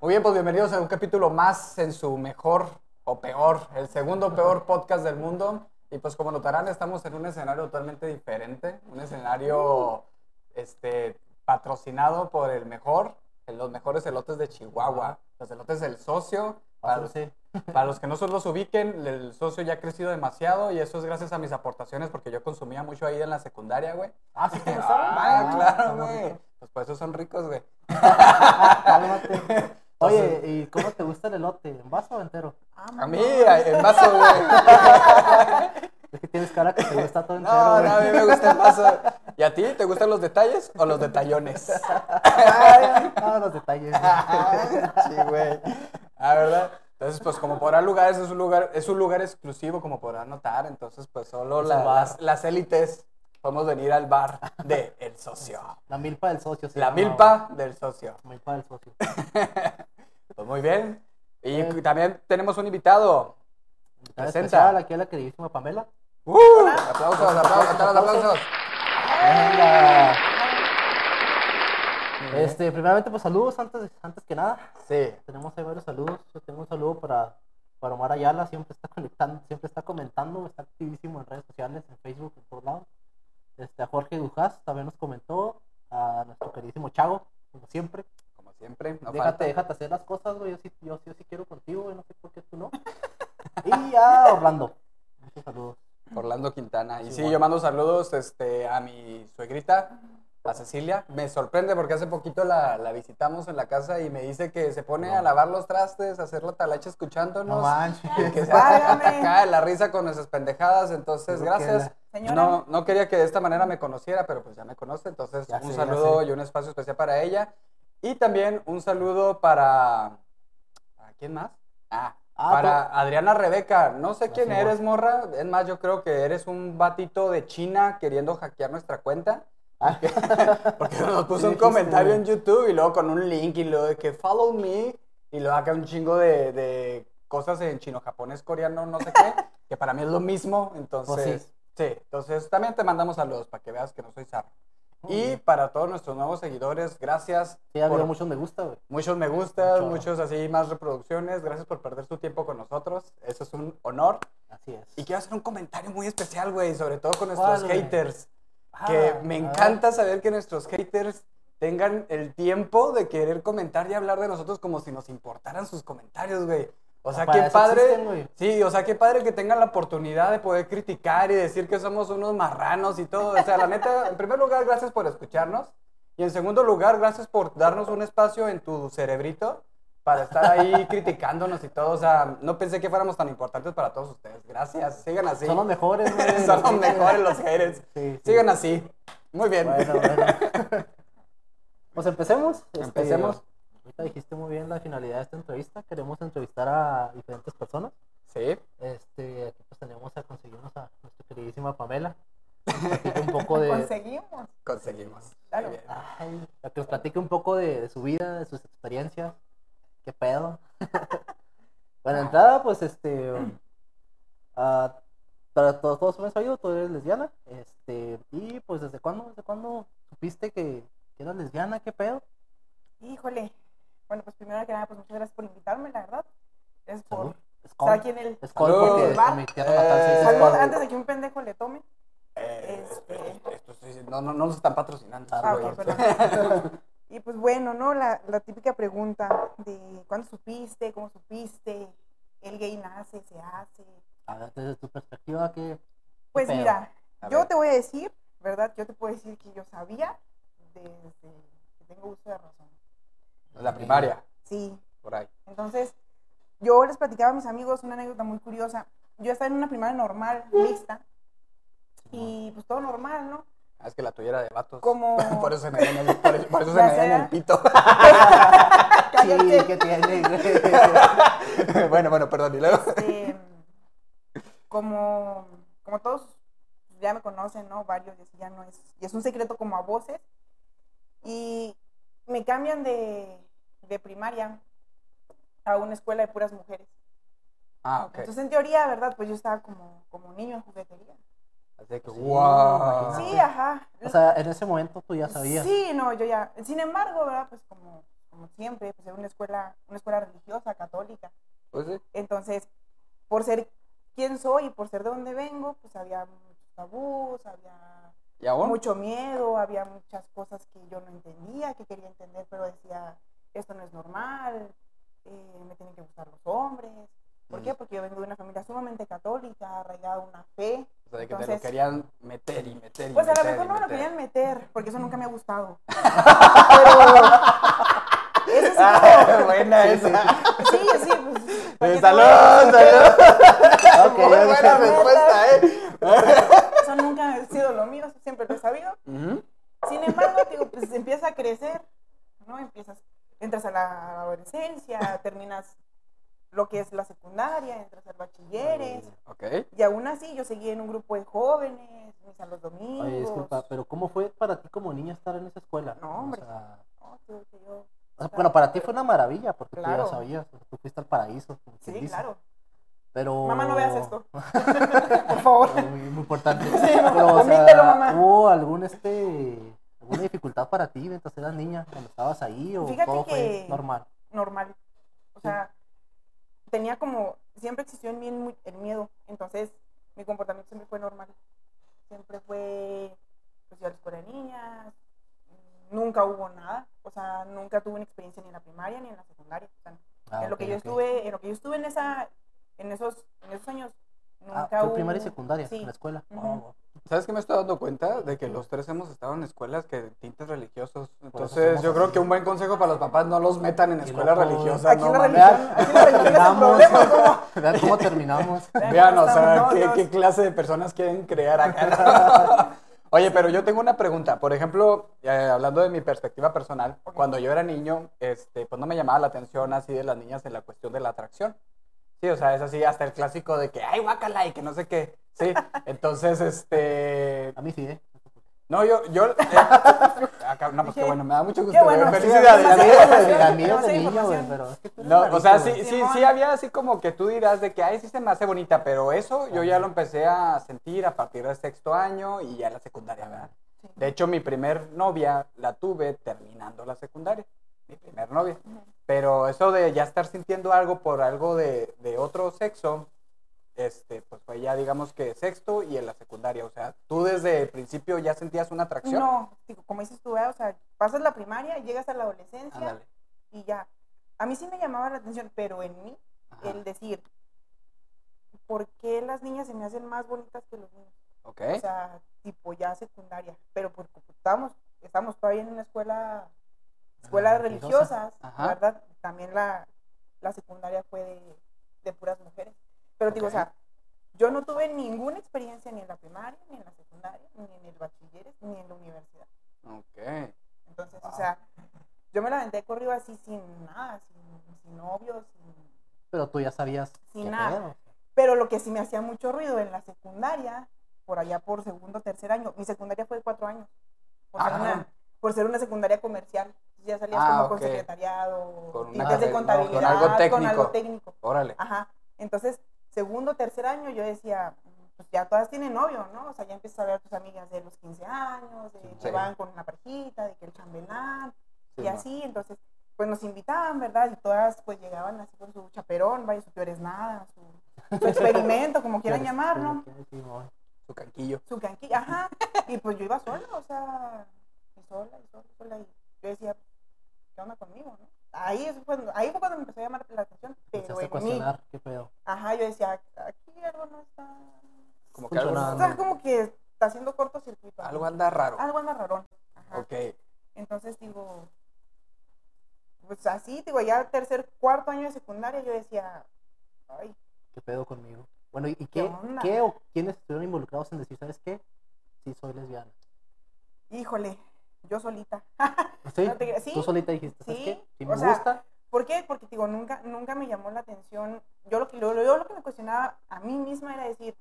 Muy bien, pues bienvenidos a un capítulo más en su mejor o peor, el segundo peor podcast del mundo. Y pues como notarán, estamos en un escenario totalmente diferente, un escenario este, patrocinado por el mejor, los mejores elotes de Chihuahua, los elotes del socio. Para, Ah, sí. para los que no se los ubiquen, el socio ya ha crecido demasiado y eso es gracias a mis aportaciones porque yo consumía mucho ahí en la secundaria, güey. Ah, sí, gustaron? Ah, claro, güey. Pues por eso son ricos, güey. Oye, ¿y cómo te gusta el elote? ¿En vaso o entero? A mí, en vaso, güey. Es que tienes cara que te gusta todo entero. No, no, a mí me gusta el vaso. ¿Y a ti? ¿Te gustan los detalles o los detallones? Ay, no, los detalles. sí, güey. Ah, ¿verdad? Entonces, pues como podrán lugares, es un lugar, es un lugar exclusivo, como podrán notar. Entonces, pues solo la- las, las élites podemos venir al bar de El Socio. La milpa del socio. se La milpa del socio. güey. Milpa del socio. Pues muy bien. Y Eh. también tenemos un invitado. Presenta. especial aquí a la queridísima Pamela. ¡Uh! Aplausos, aplausos, aplausos, aplausos. Venga. Este, primeramente, pues saludos antes, antes que nada. Sí. Tenemos ahí varios saludos. Yo tengo un saludo para, para Omar Ayala, siempre está conectando, siempre está comentando, está activísimo en redes sociales, en Facebook, en todos lados. Este, a Jorge Dujas también nos comentó, a nuestro queridísimo Chago, como siempre. Como siempre, no déjate, falta. déjate hacer las cosas, güey. Yo sí, yo, sí- yo sí quiero contigo, güey. No sé por qué tú no. y a Orlando. Muchos saludos. Orlando Quintana. Y Sí, sí, bueno. yo mando saludos este, a mi suegrita, a Cecilia. Me sorprende porque hace poquito la, la visitamos en la casa y me dice que se pone a lavar los trastes, a hacer la talacha escuchándonos. No manches. y que se de la risa con nuestras pendejadas. Entonces, gracias. Señora. No, no quería que de esta manera me conociera, pero pues ya me conoce. Entonces, Ya un saludo y un espacio especial para ella. Y también un saludo para... ¿Para quién más? Ah, Ah, para Adriana Rebeca. No sé quién eres, morra. Es más, yo creo que eres un batito de China queriendo hackear nuestra cuenta. Porque nos puso un comentario en YouTube y luego con un link y luego de que follow me y luego acá un chingo de, de cosas en chino, japonés, coreano, no sé qué, que para mí es lo mismo. Entonces, Pues sí. sí. entonces también te mandamos saludos para que veas que no soy zarro. Y para todos nuestros nuevos seguidores, gracias. Sí, ha habido muchos me gusta, güey. muchos me gustas, Mucho. muchos así más reproducciones. Gracias por perder su tiempo con nosotros. Eso es un honor. Así es. Y quiero hacer un comentario muy especial, güey, sobre todo con nuestros haters. Que Ah, me a ver. encanta saber que nuestros haters tengan el tiempo de querer comentar y hablar de nosotros como si nos importaran sus comentarios, güey. O sea, para qué padre. existen, sí, o sea, qué padre que tengan la oportunidad de poder criticar y decir que somos unos marranos y todo. O sea, la neta, en primer lugar, gracias por escucharnos. Y en segundo lugar, gracias por darnos un espacio en tu cerebrito para estar ahí criticándonos y todo. O sea, no pensé que fuéramos tan importantes para todos ustedes. Gracias. Sigan así. Son los mejores, güey. Son los mejores los haters. Sí, sí. Sigan así. Muy bien. Bueno, bueno. Pues empecemos. Este, Empecemos. Ahorita dijiste muy bien la finalidad de esta entrevista. Queremos entrevistar a diferentes personas. Sí. Este, aquí pues tenemos a conseguirnos a nuestra queridísima Pamela. Que un poco de. Conseguimos. Conseguimos. Claro. Ay, que nos platique un poco de, de su vida, de sus experiencias. ¿Qué pedo? bueno, entrada, pues este. ah, para todos, todos hemos sabido, tú eres lesbiana. Este, y pues desde cuándo, desde cuándo supiste que, que eras lesbiana, qué pedo? Híjole. Bueno, pues primero que nada, pues muchas gracias por invitarme, la verdad. Es por Salud. estar aquí en el... Skol, porque Eh, Salud, antes de que un pendejo le tome. Eh, Este- esto no, no, no nos están patrocinando. Ah, Ah. Y pues bueno, ¿no? La, la típica pregunta de ¿cuándo supiste? ¿Cómo supiste? ¿El gay nace? ¿Se hace? A ver, desde tu perspectiva, ¿qué? Pues pedo? mira, A yo ver. te voy a decir, ¿verdad? Yo te puedo decir que yo sabía desde que tengo uso de razón. La primaria, Sí, por ahí. entonces yo les platicaba a mis amigos una anécdota muy curiosa. Yo estaba en una primaria normal, mixta, y pues todo normal, ¿no? Es que la tuya era de vatos. Como... Por eso se me ven el, por eso, por eso se me ven el pito. Sí, ¿qué tiene? bueno, bueno, perdón. Y luego. este, como, como todos ya me conocen, ¿no? Varios, ya no es, y es un secreto como a voces. Y me cambian de, de primaria a una escuela de puras mujeres. Ah, ok. Entonces, en teoría, ¿verdad? Pues yo estaba como, como niño en juguetería. Así que, Sí, wow. imagínate. Sí, ajá. O sea, en ese momento tú ya sabías. Sí, no, yo ya. Sin embargo, ¿verdad? Pues como, como siempre, pues era una escuela, una escuela religiosa, católica. Pues sí. Entonces, por ser quien soy y por ser de donde vengo, pues había muchos tabús, había ¿Y aún? mucho miedo, había muchas cosas que yo no entendía, que quería entender, pero decía, esto no es normal, eh, me tienen que gustar los hombres. ¿Por qué? Mm. Porque yo vengo de una familia sumamente católica, arraigada a una fe. O sea, de que te lo querían meter y meter y Pues a lo mejor no me lo querían meter, porque eso nunca me ha gustado. Pero eso sí Ah, buena Sí, esa. Sí, sí, pues. ¿para Eh, salud, salud. Ok, Muy buena respuesta, ¿eh? que Eso nunca ha sido lo mío, eso siempre lo he sabido. Sin embargo, digo, pues empieza a crecer, ¿no? Empiezas, entras a la adolescencia, terminas lo que es la secundaria, entras al bachilleres. Ok. Y aún así, yo seguí en un grupo de jóvenes, misa los domingos. Oye, disculpa, pero ¿cómo fue para ti como niña estar en esa escuela? No, hombre. O sea, No, digo que yo- o sea, bueno, para ti fue una maravilla porque tú Claro. ya sabías, tú fuiste al paraíso. Sí, dice. claro. Pero... Mamá, no veas esto. Por favor. Muy, muy importante. Sí, Pero, o sea, mamá. ¿hubo algún este alguna dificultad para ti mientras eras niña cuando estabas ahí o Fíjate todo fue que- normal? normal. O sea, tenía como, siempre existió en mí el, miedo, entonces mi comportamiento siempre fue normal. Siempre fue, pues yo a la escuela de niñas, nunca hubo nada, o sea, nunca tuve una experiencia ni en la primaria ni en la secundaria. O sea, Ah, en lo que yo estuve, en lo que yo estuve en esa, en esos, en esos años, nunca fue hubo. primaria y secundaria Sí. en la escuela. Oh. ¿Sabes qué me estoy dando cuenta? De que los tres hemos estado en escuelas que tintes religiosos. Entonces, yo creo así. que un buen consejo para los papás, no los metan en escuelas religiosas. Aquí no la religión, aquí la religión es. Vean cómo terminamos. Vean, o sea, ¿qué, clase de personas quieren crear acá? Oye, pero yo tengo una pregunta. Por ejemplo, eh, hablando de mi perspectiva personal, cuando yo era niño, este, pues no me llamaba la atención así de las niñas en la cuestión de la atracción. Sí, o sea, es así hasta el clásico de que, ay, guácala, y que no sé qué. Sí, entonces, este... A mí sí, ¿eh? No, yo, yo... eh, acá, no, pues qué bueno, me da mucho gusto. qué bueno. güey, Felicidades. Es de niño, güey, pero es que tú eres No, o sea, sí, sí, sí había así como que tú dirás de que, ay, sí se me hace bonita, pero eso yo ya lo empecé a sentir a partir del sexto año y ya la secundaria, ¿verdad? De hecho, mi primer novia la tuve terminando la secundaria, mi primer novia. Pero eso de ya estar sintiendo algo por algo de, de otro sexo, este, pues fue ya digamos que sexto y en la secundaria. O sea, tú desde el principio ya sentías una atracción. No, digo, como dices tú, ¿verdad? o sea, pasas la primaria, llegas a la adolescencia Ándale. y ya. A mí sí me llamaba la atención, pero en mí, Ajá. el decir, ¿por qué las niñas se me hacen más bonitas que los niños? Ok. O sea, tipo ya secundaria, pero porque estamos, estamos todavía en una escuela, escuelas Ah, religiosas. ¿verdad? También la, la secundaria fue de, de puras mujeres. Pero digo, o sea, yo no tuve ninguna experiencia ni en la primaria, ni en la secundaria, ni en el bachiller, ni en la universidad. ok. Entonces, Wow. o sea, yo me la aventé corrido así sin nada, sin, sin novio, sin... Pero tú ya sabías. Sin nada. Pero lo que sí me hacía mucho ruido en la secundaria, por allá por segundo tercer año, mi secundaria fue de cuatro años, por ser, Ah. una, por ser una secundaria comercial. Ya salías Ah, como con secretariado, Con una tintes de carrera, no, contabilidad, con algo con técnico. algo técnico. Órale. Ajá. Entonces, segundo, tercer año, yo decía, pues ya todas tienen novio, ¿no? O sea, ya empiezas a ver a tus amigas de los 15 años, de que van con una parejita, de que el chambelán, Sí, y así. Entonces, pues nos invitaban, ¿verdad? Y todas pues llegaban así con su chaperón, vaya, su peor es nada, su, su experimento, como quieran llamarlo. Su canquillo. su canquilla, ajá. Y pues yo iba sola, o sea, y sola, y sola, y sola. Y yo decía, ¿qué onda conmigo, no? Ahí, es cuando, ahí fue cuando me empezó a llamar la atención, pero en mí. cuestionar qué pedo. Ajá, yo decía, aquí algo no está. Como que algo, Funcionando. O sea, como que está haciendo cortocircuito. algo anda raro. Algo anda rarón. Ajá. Ok. Entonces digo, pues así, digo, ya tercer, cuarto año de secundaria, yo decía, ay, ¿Qué pedo conmigo? Bueno, ¿y ¿Qué qué, qué o quiénes estuvieron involucrados en decir, ¿sabes qué? Sí, soy lesbiana. híjole, yo solita. ¿Sí? No te creas, sí, Tú solita dijiste, ¿sabes sí, qué? Sí o me sea, gusta. ¿Por qué? Porque digo, nunca, nunca me llamó la atención. Yo lo que lo, yo lo que me cuestionaba a mí misma era decir,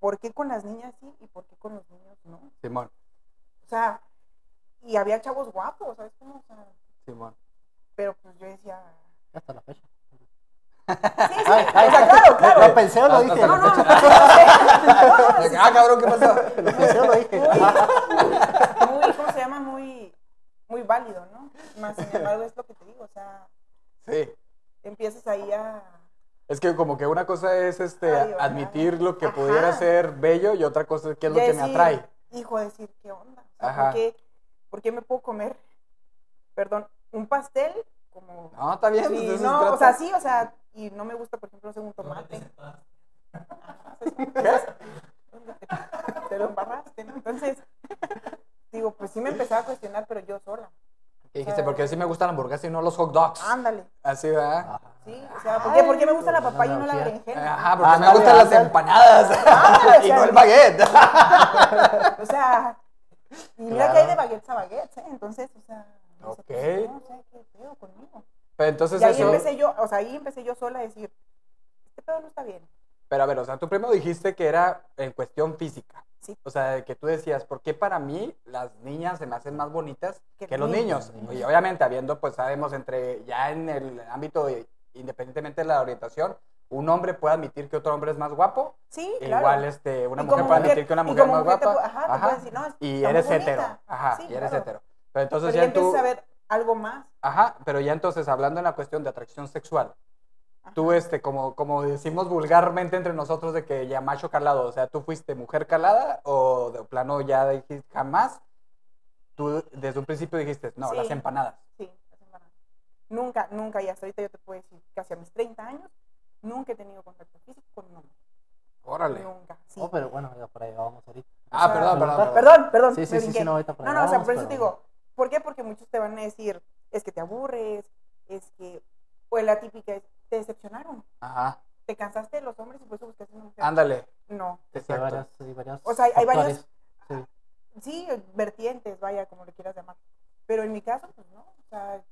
¿por qué con las niñas sí y por qué con los niños no? Simón. O sea, y había chavos guapos, ¿sabes cómo? O sea, Simón. pero pues yo decía, Hasta la fecha. sí, sí, Ay, o ay, sea, claro, claro. Lo pensé o lo dije. No, no, Ah, cabrón, ¿qué pasó? Lo pensé o lo dije. Muy, muy, válido, ¿no? Más sin embargo es lo que te digo, o sea, Sí. empiezas ahí a... Es que como que una cosa es este Ay, admitir lo que Ajá. pudiera ser bello y otra cosa es qué es lo que me atrae. Hijo, decir, ¿qué onda? O sea, Ajá. ¿por, qué, por qué me puedo comer, perdón, un pastel como... No, está bien. Sí, pues se no, o sea, sí, o sea, y no me gusta, por ejemplo, hacer un tomate. ¿Qué? Te lo embarraste, ¿no? Entonces, digo, pues sí me empezaba a cuestionar, pero yo sola. ¿Qué dijiste? Porque sí me gustan las hamburguesas y no los hot dogs. Ándale. Así, ¿verdad? Ajá. Sí, o sea, ¿por qué, por qué me gusta la papaya y no la berenjena? Ajá, porque me Ándale, gustan las empanadas Ándale, o y sea, no el baguette. O sea, y mira Claro. que hay de baguettes a baguettes, ¿eh? Entonces, o sea, yo Ok. decía, pues, no sé qué pedo conmigo. Pero entonces Y ahí eso... empecé yo, o sea, ahí empecé yo sola a decir, este pedo no está bien. Pero a ver, o sea, tú primero dijiste que era en cuestión física. Sí. O sea, que tú decías, ¿por qué para mí las niñas se me hacen más bonitas Que que, los niños. Y obviamente habiendo, pues sabemos, entre ya en el ámbito, de, independientemente de la orientación, un hombre puede admitir que otro hombre es más guapo, Sí, e claro. igual este, una mujer puede admitir que una mujer es más te guapa. ajá, te decir, no, y eres hetero. Ajá, Sí, y eres claro. hetero. Pero entonces Pero ya ya empiezas a ver algo más. Ajá, pero ya entonces hablando en la cuestión de atracción sexual, Ajá. Tú, este, como, como decimos vulgarmente entre nosotros de que ya macho calado, o sea, ¿tú fuiste mujer calada o de plano ya dijiste jamás? Tú desde un principio dijiste, no, Sí. las empanadas. Sí, las empanadas. Nunca, nunca, y hasta ahorita yo te puedo decir, casi a mis 30 años, nunca he tenido contacto físico con un hombre. Órale. Nunca, sí. Oh, pero bueno, ya por ahí vamos ahorita. Ah, o sea, perdón, perdón, perdón. Perdón, perdón. Sí, sí, sí, sí, no, ahorita por ahí No, no, o sea, vamos, por eso te digo, ¿por qué? Porque muchos te van a decir, es que te aburres, es que, o la típica es, te decepcionaron, Ajá, te cansaste de los hombres y por eso buscaste una mujer. ándale. No, Sí, Exacto. varias, sí, varias O sea, hay- hay varios- factores. Sí. sí, vertientes, vaya, como le quieras llamar. Pero en mi caso, pues no, o sea,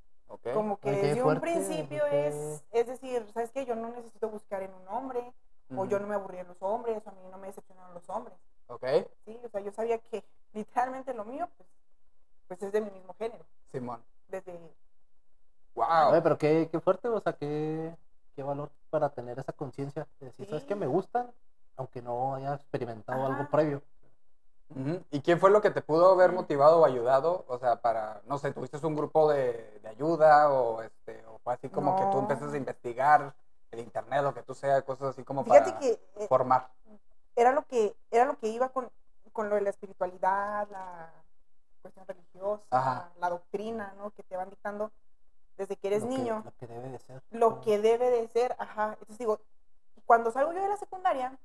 como que desde un principio es, es decir, ¿sabes qué? Yo no necesito buscar en un hombre, o yo no me aburrí de los hombres, o a mí no me decepcionaron los hombres, Ok, ¿sí? O sea, yo sabía que literalmente lo mío, pues, pues es de mi mismo género, Simón. desde Wow. Oye, pero qué, qué fuerte, o sea, qué, qué valor para tener esa conciencia de decir, ¿sabes Sí. qué? Me gustan, aunque no haya experimentado algo Ajá. previo. Ujú. ¿Y quién fue lo que te pudo haber motivado o ayudado? O sea, para, no sé, ¿tuviste un grupo de, de ayuda o, este, o fue así como que tú No. empezaste a investigar el internet, lo que tú sea, cosas así como para Fíjate que eh, formar? era lo que era lo que iba con, con lo de la espiritualidad, la cuestión religiosa, Ajá. la doctrina, ¿no? Que te van dictando desde que eres lo que- niño. lo que debe de ser. lo que debe de ser, ajá. Entonces digo, cuando salgo yo de la secundaria,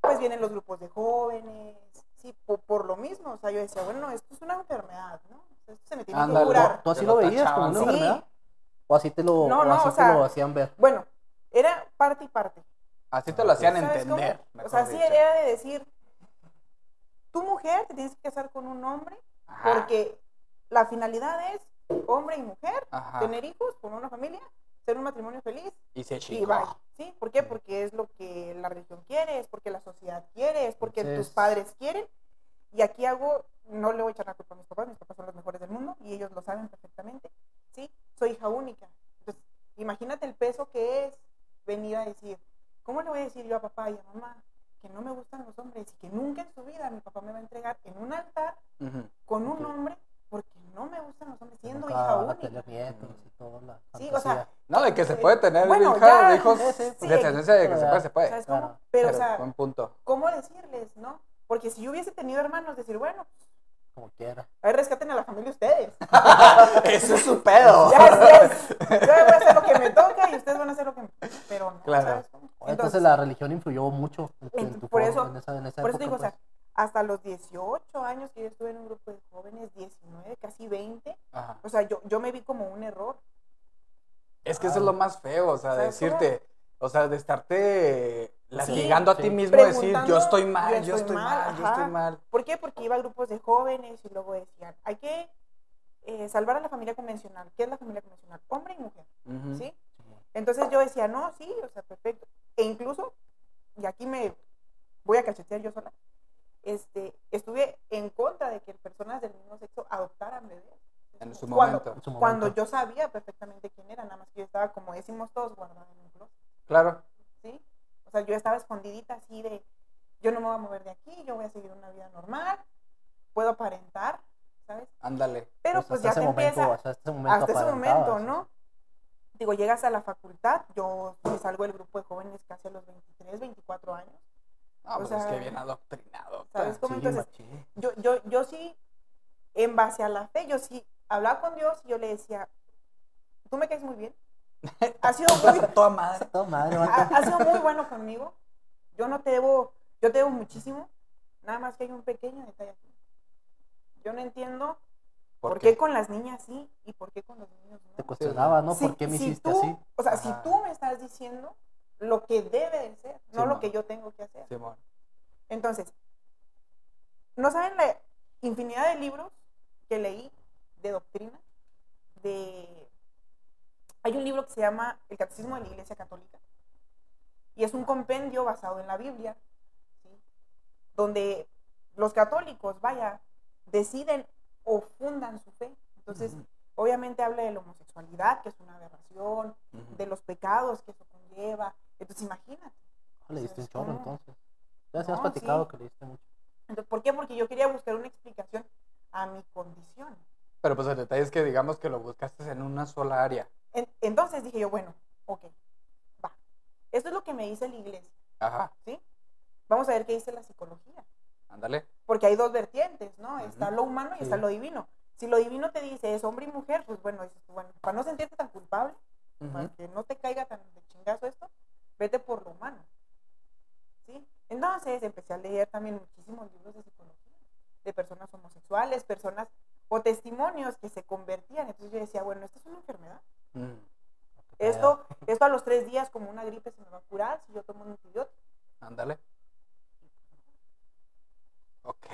pues vienen los grupos de jóvenes, sí, por, por lo mismo, o sea, yo decía, bueno, esto es una enfermedad, ¿no? Esto se me tiene Ándale. que curar. ¿Tú así Te lo lo veías como una ¿no? enfermedad? ¿O así te lo, No, o no, así o te sea, lo hacían ver? Bueno, era parte y parte. Así te lo hacían entender. O sea, sí era de decir, tu mujer te tienes que casar con un hombre Ajá, porque la finalidad es hombre y mujer, ajá. tener hijos, formar una familia, ser un matrimonio feliz Y se y chingó. bye. ¿Sí? ¿Por qué? Porque es lo que la religión quiere, es porque la sociedad quiere, es porque Entonces- tus padres quieren. Y aquí hago, no le voy a echar la culpa a mis papás, mis papás son los mejores del mundo y ellos lo saben perfectamente. ¿Sí? Soy hija única. Entonces, imagínate el peso que es venir a decir, ¿cómo le voy a decir yo a papá y a mamá que no me gustan los hombres y que nunca en su vida mi papá me va a entregar en un altar con un hombre porque no me gustan los hombres siendo hija a única? tener nietos y todo la Sí, o sea. No, de que se puede tener Bueno, hija, ya, hijos, sí, sí, sí, descendencia de que se pero puede, ya, se puede. ¿Sabes cómo? claro. Pero, Pero, o sea, buen punto. ¿cómo decirles, no? Porque si yo hubiese tenido hermanos, decir, bueno, como quiera. ahí rescaten a la familia ustedes. Eso es su pedo. Ya es, yo voy a hacer lo que me toca y ustedes van a hacer lo que me Pero no, Claro. ¿sabes cómo? Entonces, Entonces, la religión influyó mucho en, tu- en tu por forma, eso- en esa, en esa por eso época, te digo, o sea, pues. Hasta los 18 años que yo estuve en un grupo de jóvenes, 19, casi 20, Ajá. o sea, yo, yo me vi como un error. Es que eso es lo más feo, o sea, ¿Sabes decirte, o sea, de estarte latigando a ti sí. mismo, decir, yo estoy mal, yo yo estoy mal, mal, yo estoy mal. ¿Por qué? Porque iba a grupos de jóvenes y luego decían, hay que eh, salvar a la familia convencional. ¿Qué es la familia convencional? Hombre y mujer. ¿sí? Entonces yo decía, no, sí, o sea, perfecto. E incluso, y aquí me voy a cachetear yo sola, este, estuve en contra de que personas del mismo sexo adoptaran bebés. En su Cuando- momento. En su Cuando yo sabía perfectamente quién era, nada más que yo estaba, como decimos todos, guardada en un closet, Claro. ¿sí? O sea, yo estaba escondidita así de, yo no me voy a mover de aquí, yo voy a seguir una vida normal, puedo aparentar, ¿sabes? Ándale. Pero Pues pues, hasta ya ese te momento, empieza, hasta ese momento hasta ese momento, ¿no? Digo, llegas a la facultad, yo me salgo del grupo de jóvenes casi a los 23, 24 años. Ah, O pues es sea, que bien adoctrinado. ¿sabes cómo? Sí, Entonces, machín. yo, yo, yo sí, en base a la fe, yo sí hablaba con Dios y yo le decía, tú me caes muy bien. Has sido muy, Toda madre. Toda madre, ha, has sido muy bueno conmigo. Yo no te debo, yo te debo muchísimo. Nada más que hay un pequeño detalle aquí. Yo no entiendo por, qué? con las niñas sí y por qué con los niños Te no. cuestionaba, ¿no? Si- ¿Por qué me si hiciste tú- así? O sea, si Ajá. tú me estás diciendo lo que debe de ser, no lo que yo tengo que hacer. Entonces, no saben la infinidad de libros que leí de doctrina, de... Hay un libro que se llama El Catecismo de la Iglesia Católica y es un compendio basado en la Biblia, ¿sí? donde los católicos, vaya, deciden o fundan su fe. Entonces, obviamente habla de la homosexualidad, que es una aberración, de los pecados que eso conlleva. Entonces, imagínate. Ah, Le diste un ¿sabes chorro cómo? entonces. Ya se No, has platicado sí. que le diste mucho. Entonces, ¿Por qué? Porque yo quería buscar una explicación a mi condición. Pero pues el detalle es que digamos que lo buscaste en una sola área. En- entonces dije yo, bueno, ok, va. Esto es lo que me dice la iglesia, Ajá. ¿sí? Vamos a ver qué dice la psicología. Ándale. Porque hay dos vertientes, ¿no? Está lo humano y Sí. está lo divino. Si lo divino te dice es hombre y mujer, pues bueno, dices tú, bueno, para no sentirte tan culpable, para que no te caiga tan de chingazo esto, vete por lo humano. ¿Sí? Entonces empecé a leer también muchísimos libros de psicología, de personas homosexuales, personas o testimonios que se convertían. Entonces yo decía, bueno, esto es una enfermedad. Mm. Esto, esto a los tres días como una gripe se me va a curar si yo tomo un antibiótico. Ándale. Ok.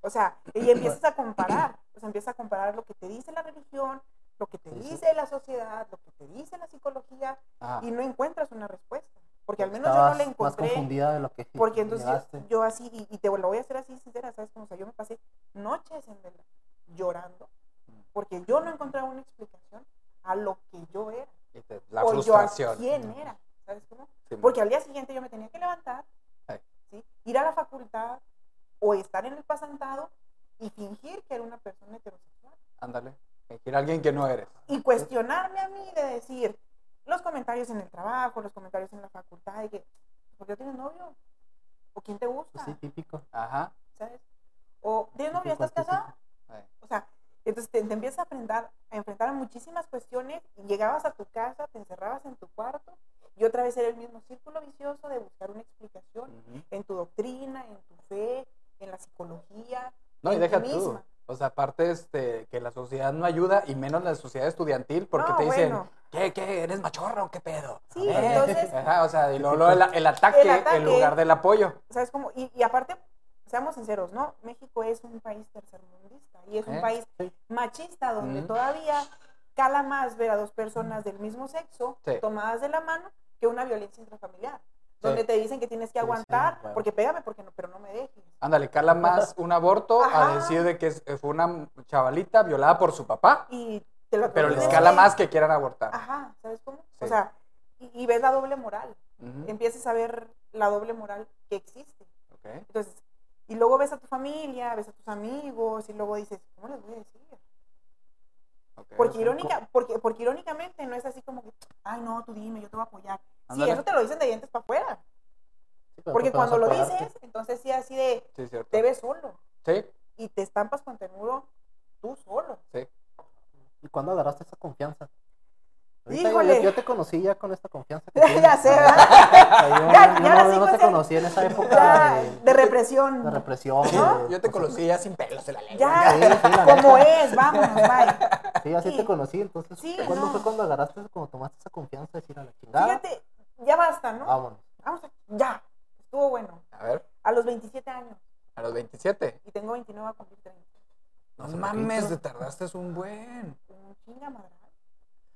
O sea, y empiezas a comparar, o sea, empiezas a comparar lo que te dice la religión, lo que te dice la sociedad, lo que te dice la psicología, Ajá. y no encuentras una respuesta. Porque al menos yo no la más encontré. confundida de lo que Porque entonces yo, llegaste. yo así, y, y te lo voy a hacer así sincera, ¿sabes? Como o sea, yo me pasé noches en vela llorando, porque yo no encontraba una explicación a lo que yo era. La o yo a frustración. quién era, ¿sabes cómo? Porque al día siguiente yo me tenía que levantar, ir a la facultad o estar en el pasantado y fingir que era una persona heterosexual. Ándale. Fingir a alguien que no eres. Y cuestionarme a mí de decir los comentarios en el trabajo, los comentarios en la facultad, de que, ¿por qué no tienes novio? ¿O quién te gusta? Pues sí, típico. Ajá. ¿Sabes? ¿O tienes novio? ¿Estás casado? Ay. O sea, entonces te, te empiezas a enfrentar, a enfrentar a muchísimas cuestiones y llegabas a tu casa, te encerrabas en tu cuarto y otra vez era el mismo círculo vicioso de buscar una explicación en tu doctrina, en tu fe, en la psicología. No, y deja ti tú. misma. O sea, aparte este, que la sociedad no ayuda, y menos la sociedad estudiantil, porque No, te dicen, bueno. ¿qué, qué? ¿Eres machorro? ¿Qué pedo? Sí, Eh, entonces- Ajá, o sea, y luego, luego el, el ataque, El ataque. en lugar del apoyo. ¿Sabes cómo? Y, y aparte, seamos sinceros, ¿no? México es un país tercermundista y es un ¿Eh? país Sí. machista donde todavía cala más ver a dos personas del mismo sexo Sí. tomadas de la mano que una violencia intrafamiliar. Donde te dicen que tienes que sí, aguantar, porque pégame, porque no, pero no me dejes. Ándale, cala más un aborto a Ajá. decir de que es- fue una chavalita violada por su papá, Y te lo pero les cala más que quieran abortar. Ajá, ¿sabes cómo? O sea, y, y ves la doble moral. Ujú, Empiezas a ver la doble moral que existe. Entonces, y luego ves a tu familia, ves a tus amigos, y luego dices, ¿cómo les voy a decir? Porque, irónica, porque, porque irónicamente no es así como que, ay, no, tú dime, yo te voy a apoyar. Sí, eso te lo dicen de dientes para afuera. Sí, Porque cuando lo dices, entonces sí, así de, Sí, te ves solo Sí, y te estampas contra el muro tú solo. sí. ¿Y cuándo agarraste esa confianza? Híjole. Yo, yo te conocí ya con esta confianza que ya sé, ¿verdad? Yo, Ya- yo ya no, yo no te conocí en esa época de, de represión. de represión. ¿No? de Yo te cosas- conocí ya sin pelos en la lengua. Ya, Sí, sí, la como neta. es, vámonos, bye. Sí, así Sí. te conocí, entonces, Sí, ¿cuándo no. fue cuando agarraste, cuando tomaste esa confianza de decir a la chingada? Fíjate, ya basta, ¿no? Vámonos. Vamos a, ya, estuvo bueno. A ver, A los 27 años a los 27. y tengo 29 a cumplir 30. No mames, te tardaste un buen. Chinga madral.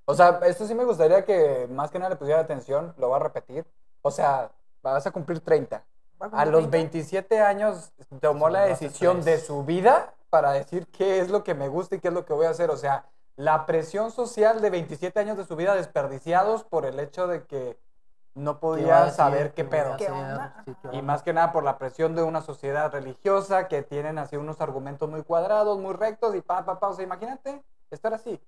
O sea, esto sí me gustaría que más que nada le pusiera atención, lo voy a repetir. O sea, vas a cumplir 30. Voy A cumplir los 30. 27 años tomó Sí, la decisión de su vida para decir qué es lo que me gusta y qué es lo que voy a hacer. O sea, la presión social de 27 años de su vida desperdiciados por el hecho de que no ¿Qué va a podía saber qué pedo. ¿Qué? Sí, qué Y más que nada por la presión de una sociedad religiosa que tienen así unos argumentos muy cuadrados, muy rectos y pa, pa, pa. O sea, imagínate estar así.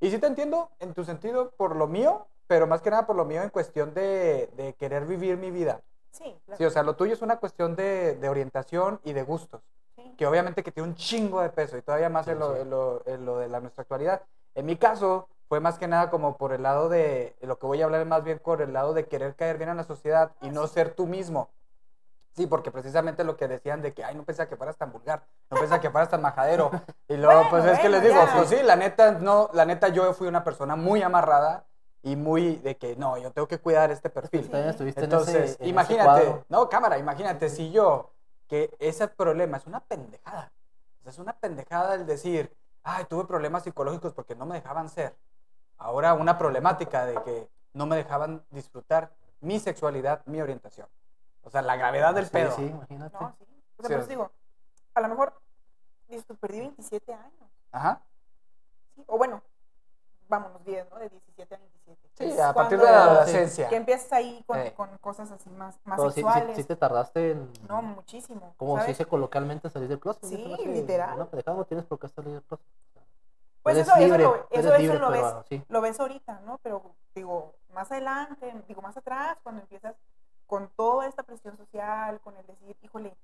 Y sí te entiendo en tu sentido por lo mío, pero más que nada por lo mío en cuestión de, de querer vivir mi vida. Sí, claro. Sí, o sea, lo tuyo es una cuestión de, de orientación y de gustos, sí. que obviamente que tiene un chingo de peso y todavía más Sí, en, lo, sí. en lo- en lo de la, nuestra actualidad. En mi caso, fue más que nada como por el lado de, lo que voy a hablar es más bien por el lado de querer caer bien a la sociedad y no ser tú mismo. Sí, porque precisamente lo que decían de que, ay, no pensaba que fueras tan vulgar, no pensaba que fueras tan majadero. Y luego, Bueno, pues es que les bueno, digo, ya. pues sí, la neta, no, la neta, yo fui una persona muy amarrada y muy de que, no, yo tengo que cuidar este perfil. También estuviste en Entonces, ese- en imagínate, no, cámara, imagínate si yo, que ese problema es una pendejada. Es una pendejada el decir, ay, tuve problemas psicológicos porque no me dejaban ser. Ahora una problemática de que no me dejaban disfrutar mi sexualidad, mi orientación. O sea, la gravedad del Sí, pedo. Sí, imagínate. No, sí. O sea, Sí, eso digo, a lo mejor, dices, perdí 27 años. Ajá. Sí, o bueno, vámonos bien, ¿no? De 17 a 27. Sí, Es a partir de la Sí. adolescencia. Que empiezas ahí con, Eh. con cosas así más, más Pero sí, sí, sexuales. sí te tardaste en. No, muchísimo. como se ¿sabes? dice coloquialmente, salir del closet. Sí, literal. No, pendejada, no tienes por qué salir del closet. Pues eso, eso, libre, lo, eso, eso lo, ves, sí. lo ves ahorita, ¿no? Pero digo, más adelante, digo, más atrás, cuando empiezas con toda esta presión social, con el decir, híjole,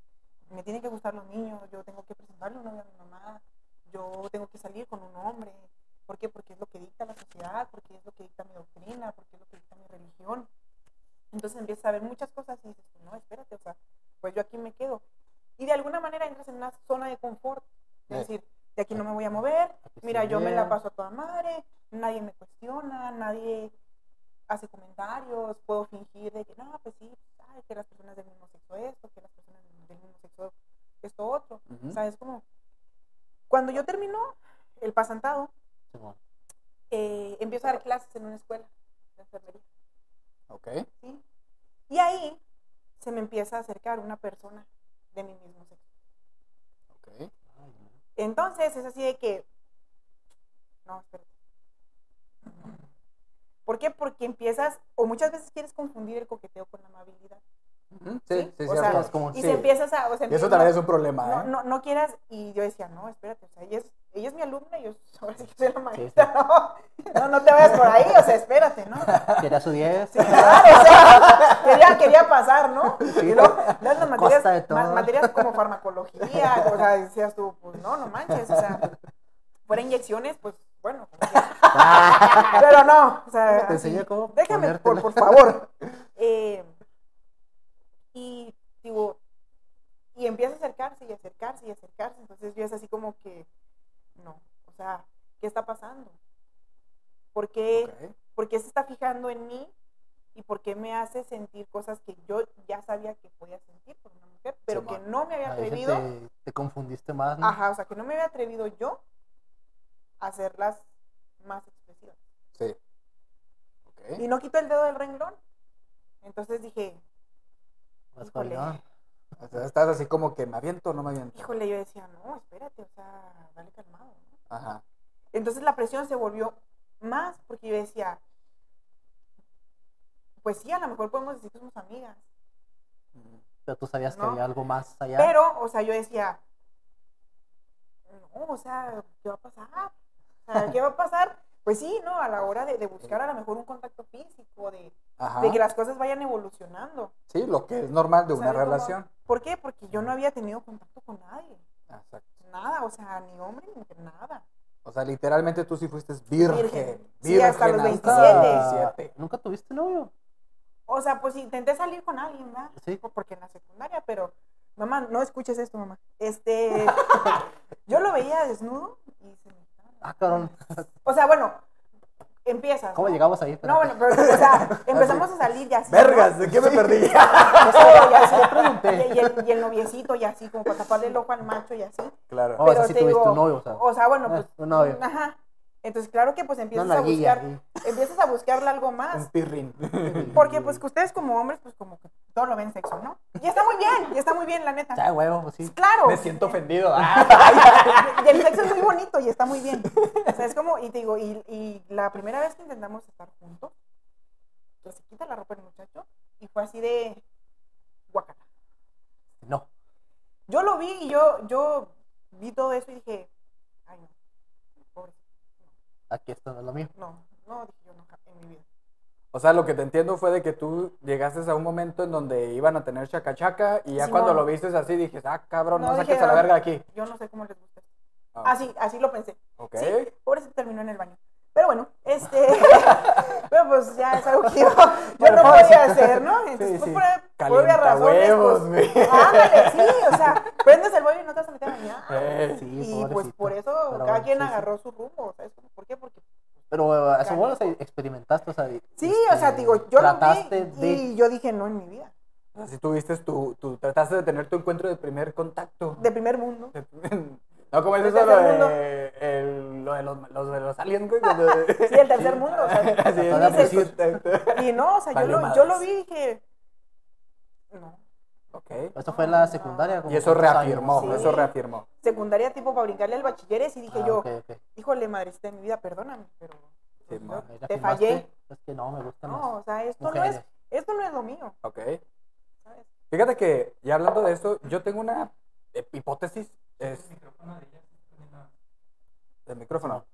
me tienen que gustar los niños, yo tengo que presentarle un novio a mi mamá, yo tengo que salir con un hombre. ¿Por qué? Porque es lo que dicta la sociedad, porque es lo que dicta mi doctrina, porque es lo que dicta mi religión. Entonces empiezas a ver muchas cosas y dices, no, espérate, o sea, pues yo aquí me quedo. Y de alguna manera entras en una zona de confort, es decir, de aquí no me voy a mover, mira, yo me la paso a toda madre, nadie me cuestiona, nadie hace comentarios, puedo fingir de que no, pues sí, ay, que las personas del mismo sexo esto, que las personas del mismo sexo esto otro. ¿sabes? Como cuando yo termino el pasantado, eh, empiezo a dar clases en una escuela de enfermería, Ok. ¿sí? Y ahí se me empieza a acercar una persona de mi mismo sexo. Ok. Entonces es así de que. No, espérate. ¿Por qué? Porque empiezas, o muchas veces quieres confundir el coqueteo con la amabilidad. ¿sí? Sí, sí, O sea, como- Y Sí. se empiezas a. O sea, Y eso también es un problema, no, ¿eh? no, no quieras. Y yo decía, no, espérate, o sea, ella es, ella es mi alumna y yo ahora sí que soy la maestra. No, no, no te vayas por ahí, o sea, espérate, ¿no? Quería su 10. Sí, claro, o sea, quería, quería pasar, ¿no? Luego, das las materias, como farmacología, o sea, decías tú, pues no, no manches, o sea, fuera inyecciones, pues bueno, pero no, o sea, Te enseñé cómo déjame, por, favor. Eh, y digo, y empieza a acercarse y acercarse y acercarse, entonces yo es así como que, no, sea, ¿qué está pasando? ¿Por qué? Ok. ¿Por qué se está fijando en mí? ¿Y por qué me hace sentir cosas que yo ya sabía que podía sentir por una mujer, pero que Simón. no me había atrevido? Te, te confundiste más, ¿no? Ajá, o sea, que no me había atrevido yo a hacerlas más expresivas. Sí. Ok. Y no quito el dedo del renglón. Entonces dije, Más híjole. O sea, estás así como que me aviento o no me aviento. híjole, yo decía, no, espérate, o sea, dale calmado. ¿no? Ajá. Entonces la presión se volvió más porque yo decía, pues sí, a lo mejor podemos decir que somos amigas. Pero tú sabías que había algo más allá. Pero, o sea, yo decía, no, o sea, ¿qué va a pasar? O sea, ¿qué va a pasar? Pues sí, ¿no? A la hora de, de buscar a lo mejor un contacto físico, de, de que las cosas vayan evolucionando. Sí, lo que es normal de una relación. ¿Por qué? Porque yo no había tenido contacto con nadie. Exacto. Nada, o sea, ni hombre ni mujer, nada. O sea, literalmente tú sí fuiste virgen. Virgen. Sí, hasta los virgen 27. ¿Nunca tuviste novio? O sea, pues intenté salir con alguien, ¿verdad? Sí. Porque en la secundaria, pero mamá, no escuches esto, mamá. Este, yo lo veía desnudo y se me Ah, cabrón. O sea, bueno, empiezas. ¿Cómo ¿no? llegamos ahí? No, bueno, pero, o sea, empezamos a salir ya así. Vergas. ¿de qué me perdí? Todo y así. pregunté. Y, y el, y el noviecito y así, como para taparle el ojo al macho y así. claro. Oh, o sea, sí tuviste un novio, o sea. o sea, bueno, Ah, pues. un novio. Ajá. Entonces, claro que pues empiezas a buscar, empiezas a buscarle algo Un más. pirrín. Porque pues que ustedes como hombres, pues como que todo lo ven sexo, ¿no? Y está muy bien, y está muy bien, la neta. Ya, huevo, pues sí. Claro. Me siento ofendido. Ah. Y el sexo es muy bonito y está muy bien. O sea, es como, y te digo, y, y la primera vez que intentamos estar juntos, que se quita la ropa el muchacho y fue así de guacala. No. Yo lo vi y yo, yo vi todo eso y dije, ay no, Aquí esto no es lo mío. no, no, dije yo nunca en mi vida. O sea, lo que te entiendo fue de que tú llegaste a un momento en donde iban a tener chacachaca y ya cuando lo viste así dijiste, ah, cabrón, no, No, saques dije, a la verga de aquí. Yo no sé cómo les gusta. Ah, Así, así lo pensé. Ok. Sí, pobre se terminó en el baño. Pero bueno, este, pero pues ya es algo que yo, no pues, podía hacer, ¿no? Entonces, sí, pues, sí. por, por obvias razones, huevos, pues, güey. ándale, sí, o sea, prendes el bollo y no te vas a meter a bañar. Eh, Sí, y pues por eso Pero cada quien sí, sí. agarró su rumbo, ¿sabes? ¿Por qué? Porque Pero eh, a eso bueno, o sea, Canijo. experimentaste, o sea. sí, este, o sea, digo, yo lo vi de. y yo dije, no en mi vida. Así tuviste tu, tu, trataste de tener tu encuentro de primer contacto. De primer mundo. No, como es De eso lo tercer mundo. de, el- lo de los, los de los aliens, güey. cuando- Sí, el tercer mundo, o sea, y no, o sea, yo lo, yo lo vi y dije, no. Ok. Eso fue en la secundaria. como Y eso reafirmó? Sí. eso reafirmó. Secundaria tipo para brincarle al bachilleres y dije Ah, yo, ok, ok. híjole, madrecita de mi vida, perdóname, pero Sí, la te fallé. Es que no, me gustan No, o sea, esto no es, esto no es lo mío, Ok. ¿sabes? Fíjate que, ya hablando de esto, yo tengo una hipótesis. Es... ¿El micrófono?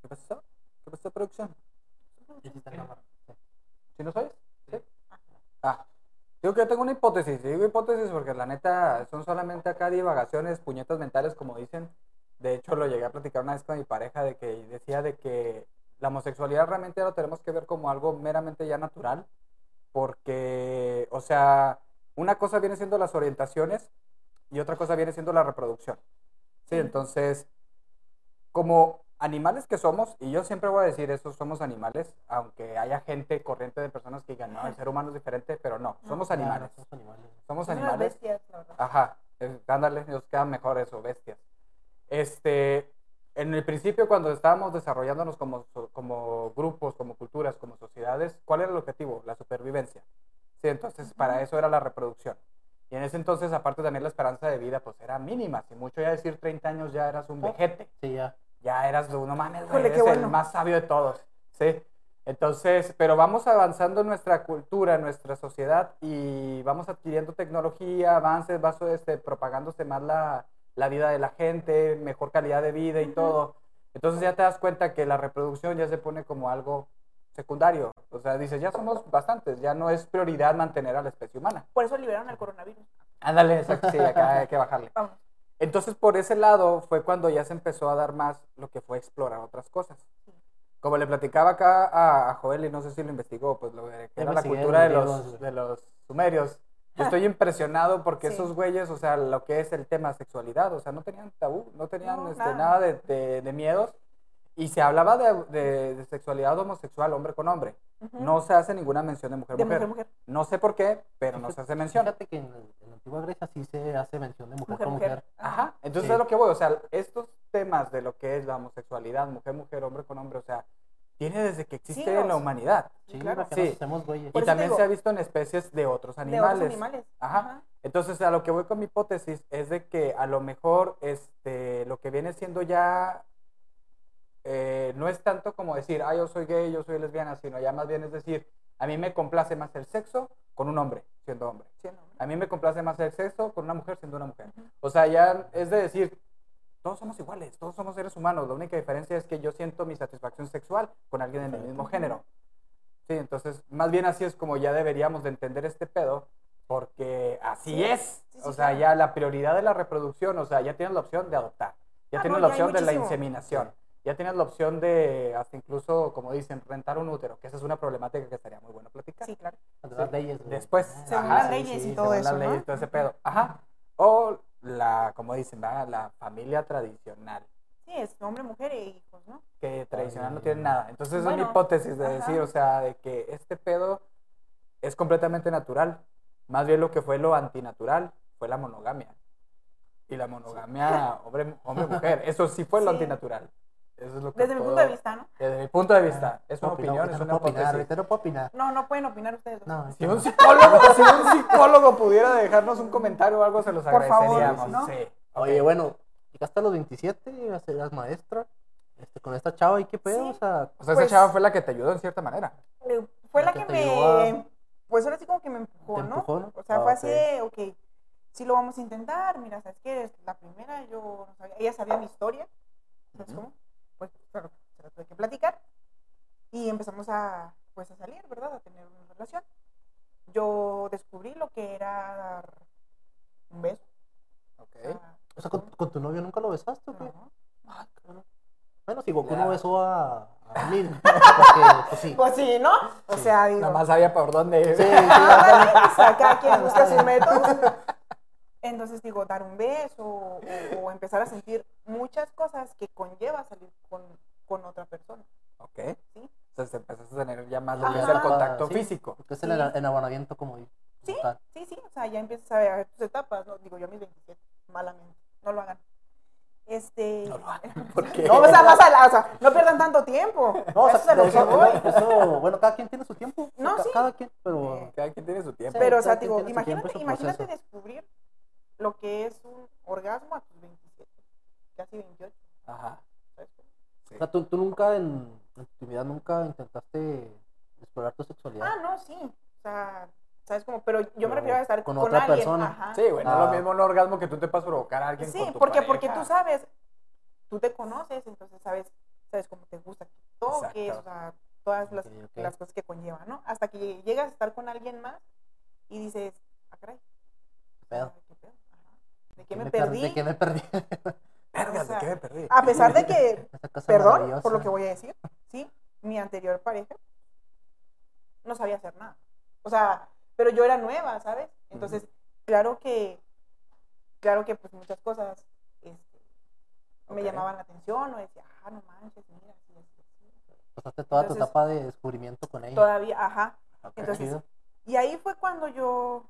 ¿Qué pasó? ¿Qué pasó, producción? Sí, sí, está en cámara. Sí. ¿Sí nos oyes? Sí. Ah. Digo que yo tengo una hipótesis. Digo hipótesis porque la neta son solamente acá divagaciones, puñetas mentales, como dicen. De hecho, lo llegué a platicar una vez con mi pareja de que decía de que la homosexualidad realmente lo tenemos que ver como algo meramente ya natural. Porque, o sea, una cosa viene siendo las orientaciones y otra cosa viene siendo la reproducción. Sí, entonces, como animales que somos, y yo siempre voy a decir eso, somos animales, aunque haya gente corriente de personas que digan, no, el ser humano es diferente, pero no, No, somos Claro, animales. somos animales. Somos animales. bestias. Ajá, ándale, nos queda mejor eso, bestias. Este, en el principio cuando estábamos desarrollándonos como, como grupos, como culturas, como sociedades, ¿cuál era el objetivo? La supervivencia. Sí, entonces para eso era la reproducción. Y en ese entonces, aparte también la esperanza de vida, pues era mínima. Si mucho ya decir 30 años ya eras un vejete Sí, ya. ya eras de uno mames, güey, eres el bueno. más sabio de todos, ¿sí? Entonces, pero vamos avanzando en nuestra cultura, en nuestra sociedad y vamos adquiriendo tecnología, avances, va este, propagándose más la, la vida de la gente, mejor calidad de vida y todo. Entonces ya te das cuenta que la reproducción ya se pone como algo secundario. O sea, dices, ya somos bastantes, ya no es prioridad mantener a la especie humana. Por eso liberaron el coronavirus. Ándale, exacto, sí, acá hay que bajarle. Vamos. Entonces, por ese lado fue cuando ya se empezó a dar más lo que fue explorar otras cosas. Como le platicaba acá a, a Joel, y no sé si lo investigó, pues lo que Yo era la cultura de los de los sumerios. Yo estoy impresionado porque Sí. esos güeyes, o sea, lo que es el tema sexualidad, o sea, no tenían tabú, no tenían No, este, nada. nada de, de- de miedos. Y se hablaba de, de- de sexualidad homosexual, hombre con hombre. No se hace ninguna mención de mujer, de mujer. No sé por qué, pero no se hace mención. Fíjate que en, en la antigua Grecia sí se hace mención de mujer, Mujer, con mujer. mujer. Ajá, entonces Sí. es lo que voy, o sea, estos temas de lo que es la homosexualidad, mujer, mujer, hombre con hombre, o sea, tiene desde que existe en la humanidad. Sí, claro. Sí. nos hacemos güeyes. Por y también digo- se ha visto en especies de otros De animales. otros animales. Ajá. Entonces, a lo que voy con mi hipótesis es de que a lo mejor este, lo que viene siendo ya eh, no es tanto como decir, ah, yo soy gay, yo soy lesbiana, sino ya más bien es decir, a mí me complace más el sexo con un hombre, siendo hombre. A mí me complace más el sexo con una mujer siendo una mujer. O sea, ya es de decir, todos somos iguales, todos somos seres humanos. La única diferencia es que yo siento mi satisfacción sexual con alguien de mi mismo género. Sí, entonces, más bien así es como ya deberíamos de entender este pedo, porque así Sí, es. o sea, ya la prioridad de la reproducción, o sea, ya tienes la opción de adoptar, ya Ah, tienes la opción de la inseminación, ya tienes la opción de, hasta incluso, como dicen, rentar un útero, que esa es una problemática que estaría muy bueno platicar. Sí, claro. Las leyes. Después, Según ajá, las sí, leyes sí, y todo según eso, las leyes ¿no? y todo ese pedo. Ajá. O la, como dicen, ¿verdad? la familia tradicional, Sí, es hombre, mujer e hijos, ¿no? que tradicional no tiene nada. Entonces es mi Bueno, hipótesis de ajá. decir, o sea, de que este pedo es completamente natural. Más bien lo que fue lo antinatural fue la monogamia. Y la monogamia hombre, hombre mujer, eso sí fue lo Sí. antinatural. Eso es lo que Desde mi punto de vista, ¿no? Desde mi punto de vista, es No una opinión, es no una puedo opinar, ahorita no puedo opinar. No, no pueden opinar ustedes. No, Si no. un psicólogo, si un psicólogo pudiera dejarnos un comentario o algo, se los Por favor, agradeceríamos. ¿no? Sí. Oye, bueno, llegaste a los 27, eras maestra, este, con esta chava, ¿y qué pedo? Sí. O sea, O sea, pues- esa chava fue la que te ayudó en cierta manera. Fue La la que me, pues ahora sí como que me empujó, ¿no? empujó, ¿no? O sea, Ah, fue así ok. de, ok, sí lo vamos a intentar, mira, ¿sabes qué? La primera yo no sabía, ella sabía mi historia, ¿sabes Ujú. cómo? Pues claro, se la tuve que platicar y empezamos a, pues a salir, ¿verdad? A tener una relación. Yo descubrí lo que era dar un beso. Ok. o sea, O sea, ¿con, con tu novio nunca lo besaste o qué? no. Ah. Bueno, si Goku Ya. no besó a, a Lil, porque, pues sí. Pues sí, ¿no? O sea, digo. Nada más sabía por dónde. Sí, sí, Ándale, pues, acá quien busca sus métodos. Entonces digo, dar un beso o, o empezar a sentir muchas cosas que conlleva salir con, con otra persona. Ok. Sí. Entonces empezaste a tener ya más lo que es el contacto Sí, físico. Porque es Sí. el ena- enamoramiento como Sí. tal. Sí, sí, o sea, ya empiezas a ver tus etapas, ¿no? Digo, yo a mis 27, malamente, no lo hagan. Este... No lo hagan, ¿por qué? No, o sea, más a la- o sea, no pierdan tanto tiempo. No, o Eso es a sea, lo que voy. eso- bueno, cada quien tiene su tiempo. No, sí. Cada quien, pero... Cada quien tiene su tiempo. Pero, o sea, digo, imagínate, imagínate descubrir lo que es un orgasmo a tus 27, casi 28, Ajá. ¿sabes? Sí. O sea, tú, tú nunca en, en tu intimidad nunca intentaste explorar tu sexualidad. Ah, no, sí. O sea, ¿sabes cómo? Pero yo Pero me refiero a estar con con, otra alguien. persona. Ajá. Sí, bueno, es Ah. lo mismo un orgasmo que tú te puedas provocar a alguien Sí, con tu porque, porque tú sabes, tú te conoces, entonces sabes, sabes cómo te gusta que toques, Exacto. o sea, todas las, Ok, ok. las cosas que conlleva, ¿no? Hasta que llegas a estar con alguien más y dices, ah, caray, ¿Qué pedo? ¿De qué ¿De me per- perdí? ¿De qué me perdí? Vergas, o sea, ¿de qué me perdí? A pesar de que Perdón por lo que voy a decir, sí, mi anterior pareja no sabía hacer nada. O sea, pero yo era nueva, ¿sabes? Entonces, claro que, claro que pues muchas cosas este, me Ok. llamaban la atención o decía, ah, no manches, mira, así, así. Pasaste toda tu Entonces- etapa de descubrimiento con ella. Todavía, ajá. Ok. Entonces. Y ahí fue cuando yo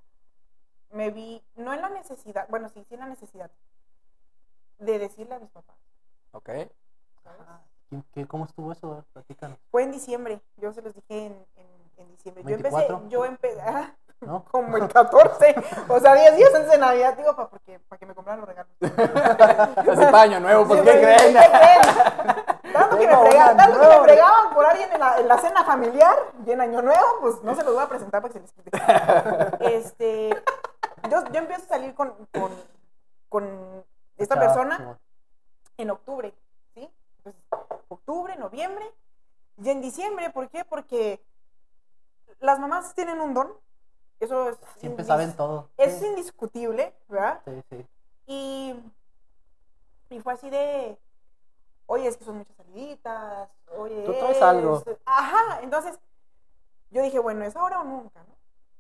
me vi, no en la necesidad, bueno, sí, sí en la necesidad de decirle a mis papás, Ok. ¿Qué- ¿Cómo estuvo eso? Platícanos. Fue en diciembre, yo se los dije en, en, en diciembre. Yo empecé, 24. yo empecé, ¿No? como el 14, o sea, 10 días antes de Navidad, digo, para porque, para que me compraran los regalos. Así paño nuevo, Sí, ¿qué creen? ¿qué creen? Tanto que, me Tengo frega- una tanto que me fregaban por alguien en la, en la cena familiar y en Año Nuevo, pues no se los voy a presentar para que se les quite. Este, yo, yo empiezo a salir con, con, con esta Chava, persona en octubre, ¿sí? Entonces, octubre, noviembre y en diciembre, ¿por qué? Porque las mamás tienen un don, eso es, Siempre saben todo. es Sí, indiscutible, ¿verdad? sí, sí. Y, y fue así de, oye, es que son muchas saliditas, oye, Tú traes algo. Ajá, entonces yo dije, bueno, es ahora o nunca, ¿no?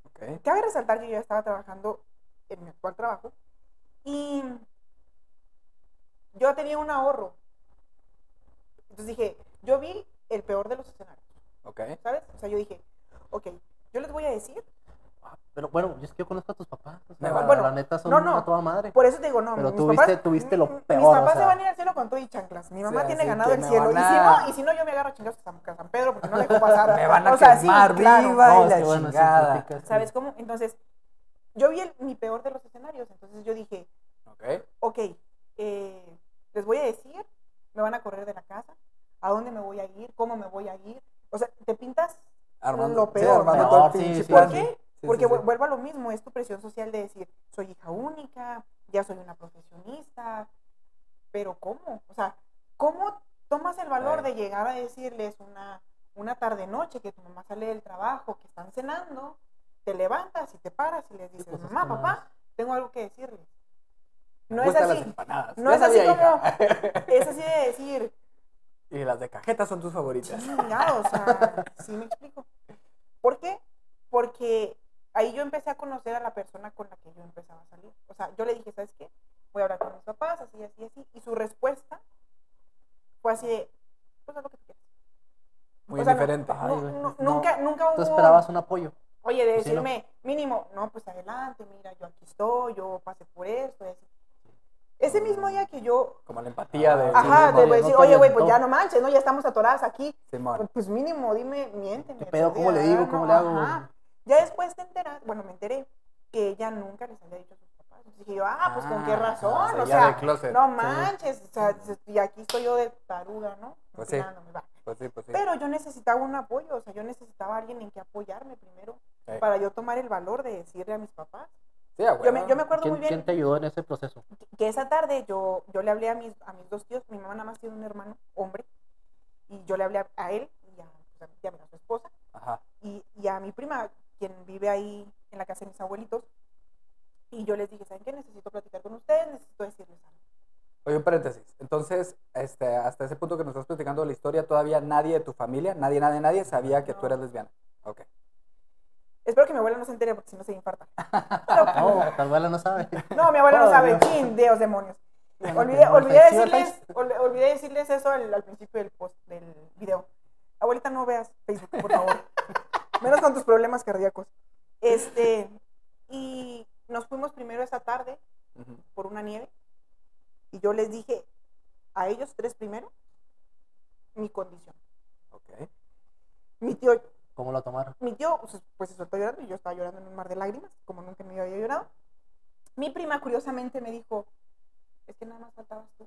Ok. Cabe resaltar que yo ya estaba trabajando en mi actual trabajo y yo tenía un ahorro. Entonces dije, yo vi el peor de los escenarios, Ok. ¿sabes? O sea, yo dije, ok, yo les voy a decir, Ah, Pero bueno, yo es que yo conozco a tus papás. O sea. Bueno, la neta son no, no. a toda madre. por eso te digo, no, Pero mis tuviste- papás, tuviste lo mi- Mis peor, o papás sea. se van a ir al cielo con todo y chanclas. Mi mamá Sí, tiene ganado el cielo. Y van si, a- no, y si no, yo me agarro a chingados a San, a Pedro porque no le dejo pasar. Me van a O sea, sí, quemar claro. viva No, y la que bueno, sí, chingada. sí. ¿Sabes cómo? Entonces, yo vi el- mi peor de los escenarios. Entonces yo dije, Ok. ok, eh, les voy a decir, me van a correr de la casa, a dónde me voy a ir, cómo me voy a ir. O sea, te pintas Armando, Lo sí, peor, armando ¿no? todo el Sí, sí, plan. ¿Por qué? Sí, Porque sí, sí. vu- vuelvo a lo mismo, es tu presión social de decir, soy hija única, ya soy una profesionista, pero ¿cómo? O sea, ¿cómo tomas el valor de llegar a decirles una, una tarde-noche que tu mamá sale del trabajo, que están cenando, te levantas y te paras y les dices, pues, es mamá, papá, tengo algo que decirles? No es así, no Ya es así como- es así de decir, Y las de cajeta son tus favoritas. chingado, o sea, sí me explico. ¿Por qué? Porque ahí yo empecé a conocer a la persona con la que yo empezaba a salir. O sea, yo le dije, ¿sabes qué? Voy a hablar con mis papás, así, así, así. Y su respuesta fue así de, pues haz lo que tú quieras. Muy O sea, No, no, no. nunca, nunca hubo... Tú esperabas un apoyo. Oye, de Pues decirme, mínimo, no, pues adelante, mira, yo aquí estoy, yo pasé por esto, y así. Ese mismo día que yo, Como la empatía de. Ajá, no, no decir, te oye, güey, pues ya no manches, ¿no? Ya estamos atoradas aquí. Pues, pues mínimo, dime, miénteme. ¿Qué pedo? ¿Cómo le digo? ¿Cómo le hago? ajá. Ya después te enteras, bueno, me enteré que ella nunca les había dicho a sus papás. Dije yo, ah, pues con qué Ah, razón, ah, o sea, de closet. no Sí. manches, o sea, y aquí estoy yo de taruga, ¿no? Pues sí. Va. Pues sí, pues sí. Pero yo necesitaba un apoyo, o sea, yo necesitaba a alguien en que apoyarme primero, Para yo tomar el valor de decirle a mis papás. Sí, a Yo me, yo me acuerdo ¿Quién, muy bien quién te ayudó en ese proceso? que esa tarde yo, yo le hablé a mis, a mis dos tíos, mi mamá nada más tiene un hermano, hombre, y yo le hablé a, él y a, a- y a su esposa, Ajá. y, y a mi prima, quien vive ahí en la casa de mis abuelitos, y yo les dije, ¿saben qué? Necesito platicar con ustedes, necesito decirles algo. Oye, un paréntesis. Entonces, este, hasta ese punto que nos estás platicando la historia, todavía nadie de tu familia, nadie, nadie, nadie sabía que tú eras lesbiana. Ok. Espero que mi abuela no se entere porque si no se infarta. Pero, No, tu abuela no sabe. no, mi abuela no Oh, sabe. Quién, Dios, demonios. Olvidé, olvidé decirles, ol- olvidé decirles eso al, al principio del post, del video. Abuelita, no veas Facebook, por favor. Menos con tus problemas cardíacos. Este, y nos fuimos primero esa tarde por una nieve. Y yo les dije a ellos tres primero mi condición. Ok. Mi tío, ¿Cómo lo tomaron? mi tío pues, pues, se soltó llorando y yo estaba llorando en un mar de lágrimas, como nunca me había llorado. Mi prima curiosamente me dijo, es que nada más faltabas tú.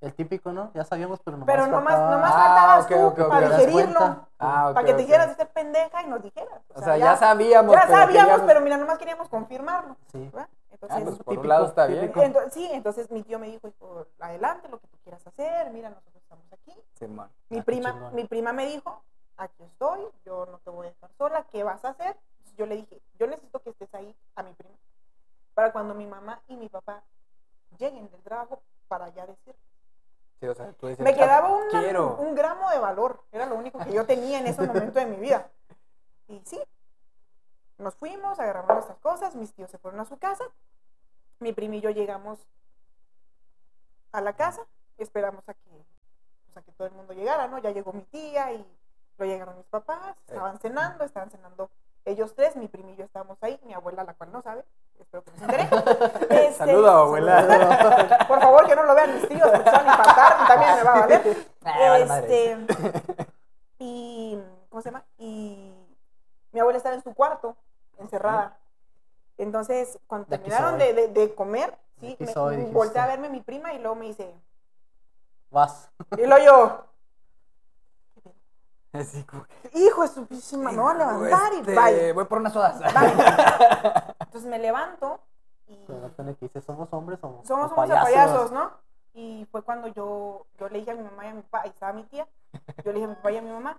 El típico, ¿no? Ya sabíamos, pero nomás Pero nomás, faltaba- nomás Ah, faltabas ok, tú ok, ok. para ¿Te das digerirlo. Ah, para que te dijeras de ser pendeja y nos dijeras. O sea, ya, sabíamos. ya pero sabíamos, queríamos- pero mira, nomás queríamos confirmarlo. Sí. ¿verdad? Ah, Entonces, pues por un típico, lado está bien. típico. ento- sí, entonces mi tío me dijo, hijo, adelante, lo que tú quieras hacer, mira, nosotros estamos aquí. Simón. Mi Ah, prima, mi prima me dijo, aquí estoy, yo no te voy a dejar sola, ¿qué vas a hacer? Entonces yo le dije, yo necesito que estés ahí a mi prima, para cuando mi mamá y mi papá lleguen del trabajo, para ya decir. Sí, o sea, tú dices, Me quedaba "Ah, una- Quiero. un gramo de valor, era lo único que yo tenía en ese momento de mi vida. Y sí, nos fuimos, agarramos nuestras cosas, mis tíos se fueron a su casa, mi prima y yo llegamos a la casa, esperamos a que, pues, a que todo el mundo llegara, ¿no? Ya llegó mi tía y lo llegaron mis papás, estaban cenando, estaban cenando ellos tres, mi prima y yo estábamos ahí, mi abuela, la cual no sabe, espero que no se entere. Este, Saludo, abuela. Por favor, que no lo vean mis tíos, porque se van a infartar, también me va a valer. Ah, vale. Este, y, ¿cómo se llama? Y mi abuela estaba en su cuarto, encerrada. Entonces, cuando De terminaron de, de- de comer, sí, me, soy, volteé a verme mi prima y luego me dice, Vas. y luego yo, Así como que, hijo de su piscina, me voy a levantar y este, bye. Voy por unas sodas. Bye. Entonces me levanto y que dice, somos hombres o somos o unos payasos, ¿no? Y fue cuando yo, yo le dije a mi mamá y a mi papá, ahí estaba mi tía, yo le dije a mi papá y a mi mamá,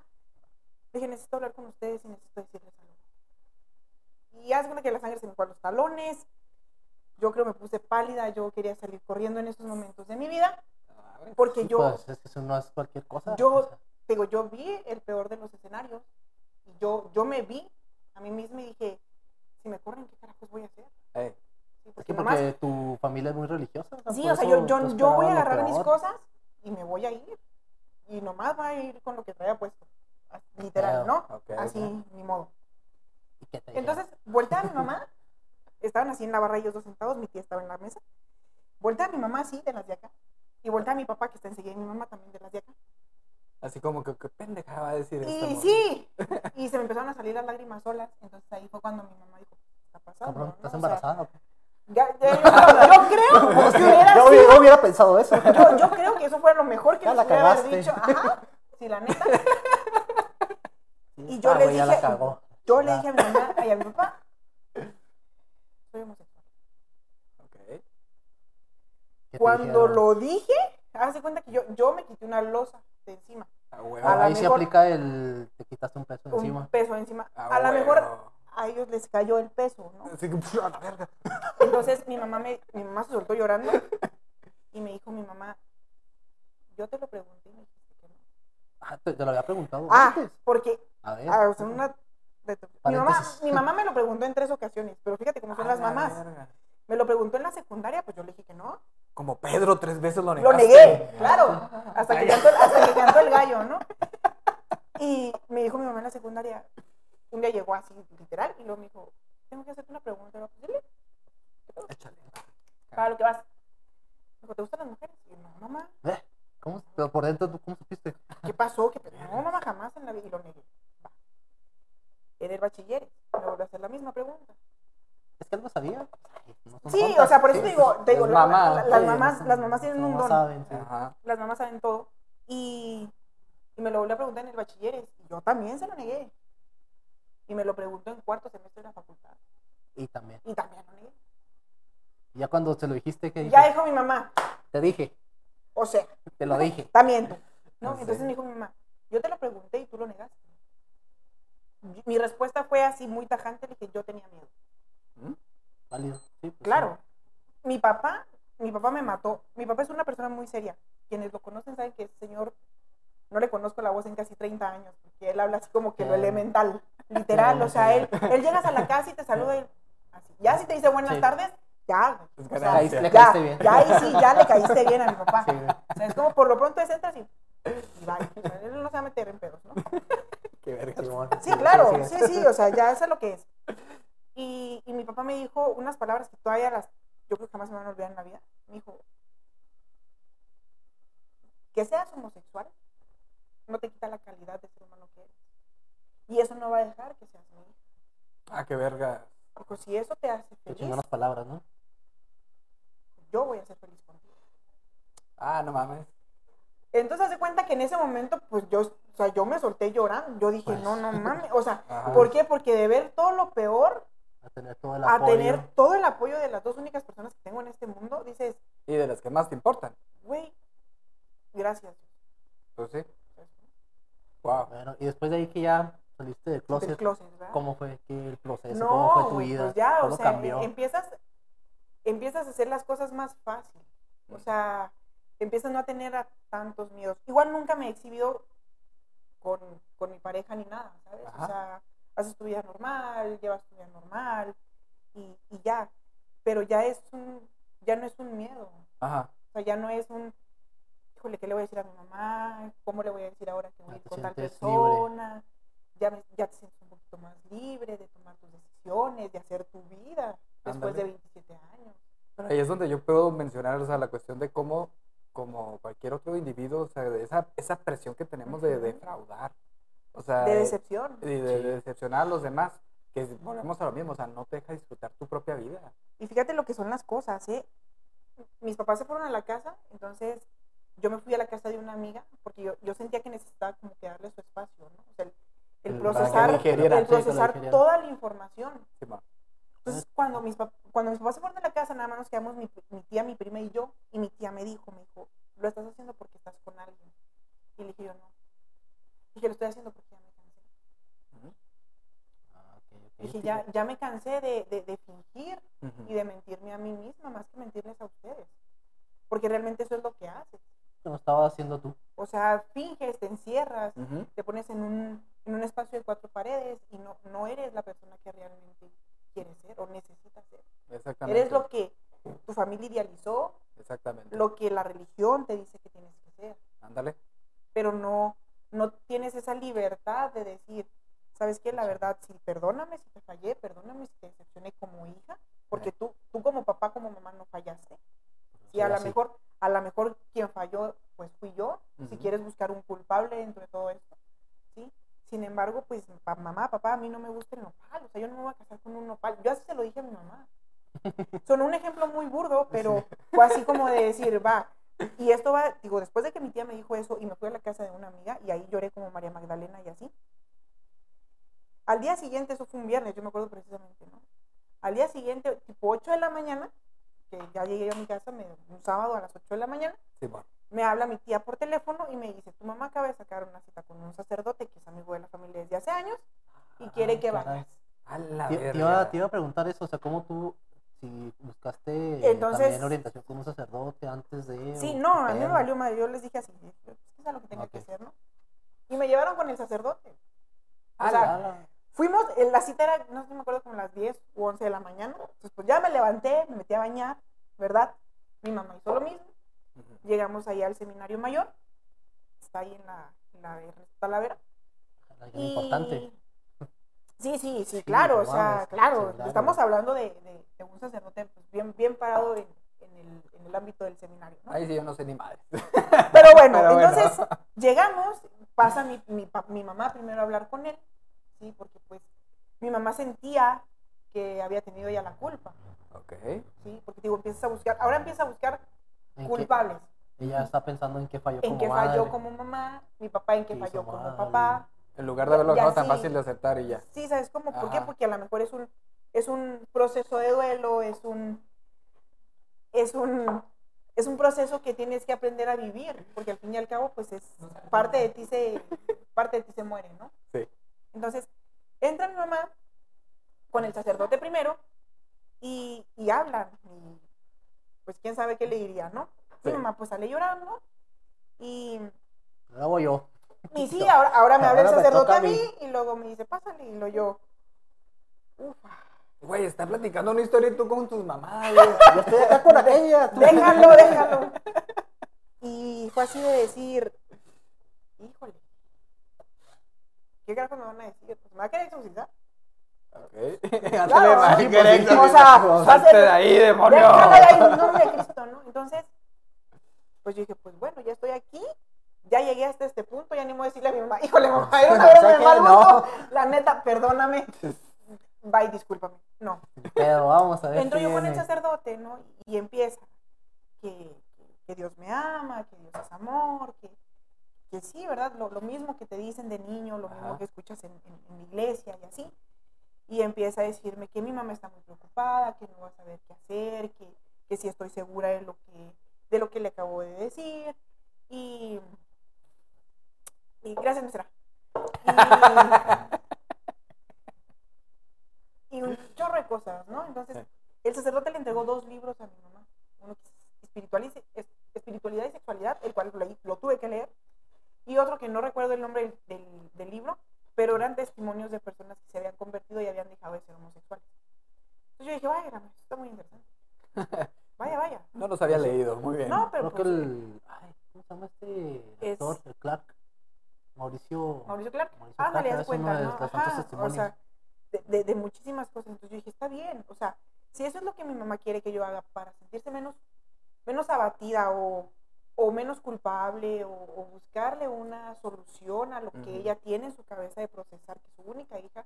le dije, necesito hablar con ustedes y necesito decirles algo. Y haz cuenta que la sangre se me fue a los talones, yo creo me puse pálida, yo quería salir corriendo en esos momentos de mi vida, porque yo, Pues es que eso no es cualquier cosa. yo, o sea, digo, yo vi el peor de los escenarios, yo, yo me vi a mí misma y dije, si me corren, ¿qué carajos voy a hacer? Ey, Sí, es porque que nomás- porque tu familia es muy religiosa. Sí, por o sea, yo, yo, yo voy a agarrar mis cosas y me voy a ir. Y nomás va a ir con lo que traía puesto. Literal, ¿no? ok, Así, ok. ni modo. Entonces, voltea a mi mamá. Estaban así en la barra ellos dos sentados, mi tía estaba en la mesa. Voltea a mi mamá así, de las de acá. Y voltea a mi papá, que está enseguida, y mi mamá también de las de acá. Así como que, qué pendeja va a decir Y morra? sí, y se me empezaron a salir las lágrimas solas. Entonces ahí fue cuando mi mamá dijo, ¿qué está pasando? No? ¿estás embarazada? o ya- ya- yo, yo creo que hubiera Yo, sido yo hubiera pensado eso. Yo, yo creo que eso fue lo mejor que Ya les cagaste. dicho. Ajá. Sí, la neta. Y Ah, yo ya la dije, cagó. yo le dije a mi mamá y a mi papá, soy homosexual. Ok. ¿Qué te Cuando dijeron? lo dije, hágase cuenta que yo, yo me quité una losa de encima, A huevo. a la Ahí se mejor- aplica el. Te quitaste un peso un encima. peso encima. A A lo mejor a ellos les cayó el peso, ¿no? Así que, a la verga. Entonces mi mamá me, mi mamá se soltó llorando y me dijo mi mamá, yo te lo pregunté y me dijiste que no. Ah, te, te lo había preguntado. Ah, antes. porque A ver. ah, o sea, una de- mi, mamá, mi mamá me lo preguntó en tres ocasiones, pero fíjate cómo son A las la mamás. verga. Me lo preguntó en la secundaria, pues yo le dije que no. Como Pedro tres veces lo Lo negaste. negué, claro, hasta que, cantó, hasta que cantó el gallo, ¿no? Y me dijo mi mamá en la secundaria, un día llegó así, literal, y luego me dijo, tengo que hacerte una pregunta. Dile, Échale. para lo que vas. Me dijo, ¿te gustan las mujeres? Y no, mamá, Eh, ¿Cómo? Pero por dentro, ¿tú ¿cómo supiste? ¿qué pasó? ¿Qué pasó? No, mamá, jamás en la vida. Y lo negué. Va. En el bachiller, me volvió a hacer la misma pregunta. Es que algo sabía. no Sí, tontas. o sea, por eso Sí, te digo, te digo, Es la- mamá. la- las mamás, las mamás tienen un don. saben, sí. Ajá. Las mamás saben todo. Y, y me lo volvió a preguntar en el bachilleres. Y yo también se lo negué. Y me lo preguntó en cuarto semestre de la facultad. Y también. Y también lo negué. Y ya cuando se lo dijiste, ¿qué Ya dijiste? dijo mi mamá, Te dije, o sea, te lo dije. también tú. ¿no? Ah. Entonces me dijo mi mamá, yo te lo pregunté y tú lo negaste. Mi respuesta fue así muy tajante, le dije, yo tenía miedo. ¿Mm? Válido. Sí, pues, Claro. Mi papá, mi papá me mató. Mi papá es una persona muy seria. Quienes lo conocen saben que ese señor no le conozco la voz en casi 30 años, porque él habla así como que lo elemental, literal. O sea, él, él llegas a la casa y te saluda y así. Ya si te dice buenas Sí. tardes, ya. O que sea, le ya, bien. ya ahí sí, ya le caíste bien a mi papá. Sí. O sea, es como por lo pronto es entras y, y. O sea, él no se va a meter en pedos, ¿no? Qué verga. Sí, claro, sí, sí, o sea, ya eso es lo que es. Y, y mi papá me dijo unas palabras que todavía las, yo creo que jamás me van a olvidar en la vida. Me dijo, que seas homosexual no te quita la calidad de ser humano que eres. Y eso no va a dejar que seas mi hija. Ah, qué verga. Dijo, si eso te hace Qué feliz, chingonas palabras, ¿no? yo voy a ser feliz contigo. Ah, no mames. Entonces, hace cuenta que en ese momento, pues yo, o sea, yo me solté llorando. Yo dije, Pues. no, no mames. O sea, Ajá. ¿por qué? Porque de ver todo lo peor A tener todo el a apoyo. tener todo el apoyo de las dos únicas personas que tengo en este mundo, dices, Y de las que más te importan. güey, gracias. Pues sí. Wow. Bueno, y después de ahí que ya saliste del Del closet, ¿verdad? ¿cómo fue el proceso? no, ¿Cómo fue tu vida? pues ya, ¿Cómo o sea, cambió? empiezas, empiezas a hacer las cosas más fácil. O sea, empiezas no a tener a tantos miedos. Igual nunca me he exhibido con, con mi pareja ni nada, ¿sabes? Ajá. O sea, haces tu vida normal, llevas tu vida normal y, y ya. Pero ya es un, ya no es un miedo. Ajá. O sea, ya no es un, híjole, ¿qué le voy a decir a mi mamá? ¿Cómo le voy a decir ahora que voy a Ya ir con tal persona? Ya, me- ya te sientes un poquito más libre de tomar tus decisiones, de hacer tu vida después de 27 años. Pero ahí es donde yo puedo mencionar, o sea, la cuestión de cómo, como cualquier otro individuo, o sea, de esa, esa presión que tenemos de Ujú. defraudar. O sea, De eh, decepción. y de, decepcionar a los demás, que volvemos a lo mismo, o sea, no te deja disfrutar tu propia vida. Y fíjate lo que son las cosas, ¿eh? Mis papás se fueron a la casa, entonces yo me fui a la casa de una amiga porque yo, yo sentía que necesitaba como que darle su espacio, ¿no? O sea, el, procesar, el procesar toda la información. Sí. Entonces, cuando mis, cuando mis papás se fueron de la casa, nada más nos quedamos mi, mi tía, mi prima y yo. Y mi tía me dijo, me dijo, lo estás haciendo porque estás con alguien. Y le dije yo, no. Dije, lo estoy haciendo porque ya me cansé. Ah, ok, ok. Dije, ya, ya me cansé de, de, de fingir y de mentirme a mí misma más que mentirles a ustedes. Porque realmente eso es lo que haces. Lo estabas haciendo tú. O sea, finges, te encierras, te pones en un, en un espacio de cuatro paredes y no, no eres la persona que realmente quieres ser o necesitas ser. Exactamente. Eres lo que tu familia idealizó, Exactamente. lo que la religión te dice que tienes que ser, Ándale. pero no, no tienes esa libertad de decir, ¿sabes qué? La verdad, sí, perdóname si te fallé, perdóname si te decepcioné como hija, porque Sí. tú, tú como papá, como mamá no fallaste. Y a Sí, lo mejor, a lo mejor quien falló, pues fui yo, si quieres buscar un culpable dentro de todo esto, ¿sí? Sin embargo, pues, pa- mamá, papá, a mí no me gusta el nopal, o sea, yo no me voy a casar con un nopal. Yo así se lo dije a mi mamá. Sonó un ejemplo muy burdo, pero fue así como de decir, va. Y esto va, digo, después de que mi tía me dijo eso y me fui a la casa de una amiga y ahí lloré como María Magdalena y así. Al día siguiente, eso fue un viernes, yo me acuerdo precisamente, ¿no? Al día siguiente, tipo 8 de la mañana, que ya llegué a mi casa, me, un sábado a las 8 de la mañana, Sí, bueno. me habla mi tía por teléfono y me dice, tu mamá acaba de sacar una cita con un sacerdote que es amigo de la familia desde hace años y quiere que vayas. A la Te, te verga. iba, te iba a preguntar eso, o sea, ¿cómo tú, si buscaste eh, Entonces- también orientación con un sacerdote antes de... Sí, no, a mí me valió madre, yo les dije así, es que es lo que tenga que Ok. hacer, ¿no? Y me llevaron con el sacerdote. O sea, Ala. fuimos, la cita era, no sé si me acuerdo, como las 10 u 11 de la mañana. Entonces, pues ya me levanté, me metí a bañar, ¿verdad? Mi mamá hizo lo mismo. Llegamos ahí al seminario mayor, está ahí en la, en la Talavera. Alguien importante. Sí, sí, sí, Sí, claro, o sea, claro, estamos hablando de, de- de un sacerdote pues, bien, bien parado en, en el, en el ámbito del seminario, ¿no? Ahí sí yo no sé ni madre. Pero bueno, Pero bueno. entonces llegamos, pasa mi, mi, mi mamá primero a hablar con él, ¿sí? Porque pues mi mamá sentía que había tenido ella la culpa, Ok. ¿sí? Porque digo, empiezas a buscar, ahora empieza a buscar ¿En qué- culpables. Ella está pensando en qué falló En como qué falló madre. como mamá, mi papá en qué ¿Qué falló como papá. En lugar de haberlo Ya dejado tan sí. fácil de aceptar y ya. Sí, ¿sabes cómo? ¿Por qué? Porque a lo mejor es un, es un proceso de duelo, es un, es un, es un proceso que tienes que aprender a vivir, porque al fin y al cabo, pues es parte de ti se, parte de ti se muere, ¿no? Sí. Entonces, entra mi mamá con el sacerdote primero y, y hablan. Y pues quién sabe qué le diría, ¿no? Mi Sí. mamá pues sale llorando y, Lo hago yo. Y sí, ahora, ahora me habla el sacerdote a mí. y luego me dice, pásale, y lo yo. Uf, Güey, está platicando una historia y tú con tus mamadas. Yo estoy acá con aquella. tú- déjalo, déjalo. Y fue así de decir, híjole, ¿qué carajo me van a decir? Pues, ¿Me va a querer exorcizar? Ok. Claro, sí, pues, o sea, va a Salte ser- de ahí, demonio. Déjalo de ahí en nombre de Cristo, ¿no? Entonces, pues yo dije, pues bueno, ya estoy aquí, ya llegué hasta este punto, ya ni modo decirle a mi mamá, híjole, mamá, era una broma de mal gusto. La neta, perdóname. Bye, discúlpame. No. Pero vamos a ver. Entro yo con el sacerdote, ¿no? Y empieza que, que Dios me ama, que Dios es amor, que, que sí, ¿verdad? Lo, lo mismo que te dicen de niño, lo mismo que escuchas en, en- iglesia y así. Y empieza a decirme que mi mamá está muy preocupada, que no va a saber qué hacer, que, que sí estoy segura de lo que, de lo que le acabo de decir. Y, y gracias, nuestra. Y, y un chorro de cosas, ¿no? Entonces, el sacerdote le entregó dos libros a mi mamá. Uno que es espiritualidad y, es- espiritualidad y sexualidad, el cual lo, leí- lo tuve que leer. Y otro que no recuerdo el nombre del, del- del libro, pero eran testimonios de personas que se habían convertido y habían dejado de ser homosexuales. Entonces yo dije, vaya, esto está muy interesante. Vaya, vaya. No los había leído, muy bien. No, pero Creo que pues, el. Ay, ¿Cómo se llama este Es-? El Clark. Mauricio. Mauricio Clark, Mauricio ándale, Clark es uno cuenta, ¿no? Ajá, o sea, de, de- de muchísimas cosas. Entonces yo dije, está bien, o sea, si eso es lo que mi mamá quiere que yo haga para sentirse menos, menos abatida o, o menos culpable o, o buscarle una solución a lo que ella tiene en su cabeza de procesar que su única hija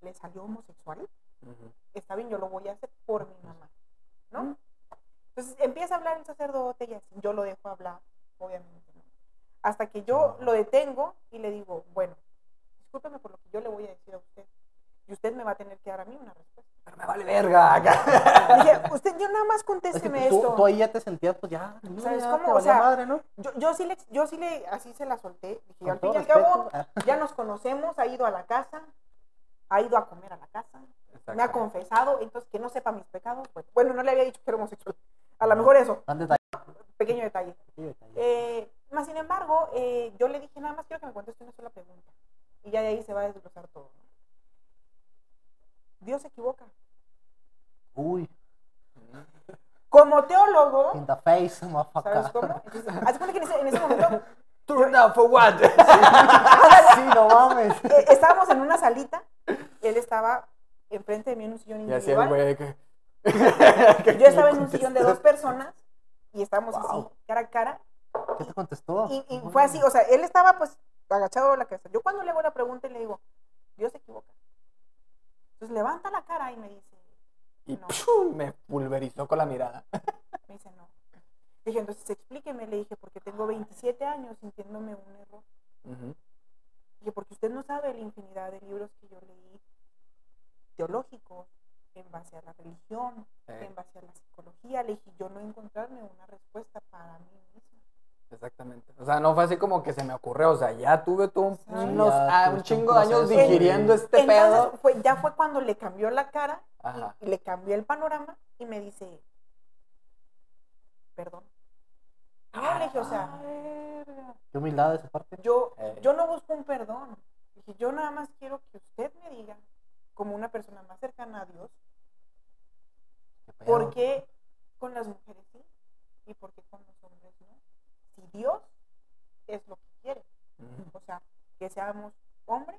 le salió homosexual, está bien, yo lo voy a hacer por mi mamá, ¿no? Entonces empieza a hablar el sacerdote y así, yo lo dejo hablar, obviamente. Hasta que yo lo detengo y le digo, bueno, discúlpeme por lo que yo le voy a decir a usted. Y usted me va a tener que dar a mí una respuesta. Pero me vale verga. Dije, usted, yo nada más Es que contésteme tú, esto. tú ahí ya te sentías, pues ya. ¿Sabes ya cómo? O sea, madre, ¿no? Yo, yo sí le, yo sí le, así se la solté. Dije, al fin y al cabo, ya nos conocemos, ha ido a la casa, ha ido a comer a la casa, me ha confesado, entonces que no sepa mis pecados. Bueno, bueno, no le había dicho que era homosexual. A lo mejor eso, detalle, pequeño detalle. detalle. Eh, más sin embargo, eh, yo le dije, nada más quiero que me conteste una sola pregunta. Y ya de ahí se va a desglosar todo. ¿no? Dios se equivoca. Uy, Como teólogo, in the face, ¿sabes cómo? Entonces, haz cuenta que en ese, en ese momento Turn down for what? sí, no mames. eh, estábamos en una salita, él estaba enfrente de mí en un sillón Y así el individual. güey que. Yo estaba en un sillón de dos personas y estábamos así, cara a cara. ¿Qué te contestó? Y, fue así, o sea, él estaba pues agachado de la cabeza. Yo cuando le hago la pregunta y le digo, Dios se equivoca. Entonces levanta la cara y me dice, Y No. ¡pum! me pulverizó con la mirada. me dice no. Dije, entonces explíqueme, le dije, porque tengo 27 años sintiéndome un error. Ujú. Dije, porque usted no sabe la infinidad de libros que yo leí teológicos en base a la religión, Eh, en base a la psicología. Le dije, yo no encontrarme una respuesta para mí misma. Exactamente. O sea, no fue así como que se me ocurrió. O sea, ya tuve un, unos- ya ah, un chingo de años digiriendo este Entonces, pedo. fue, ya fue cuando le cambió la cara y- Ajá. y, le cambió el panorama y me dice, perdón. No, le dije, o sea, Qué humildad de esa parte. yo, Eh. yo no busco un perdón. Dije, yo nada más quiero que usted me diga, como una persona más cercana a Dios. ¿por qué con las mujeres sí y por qué con los hombres no? Si Dios es lo que quiere, o sea, que seamos hombre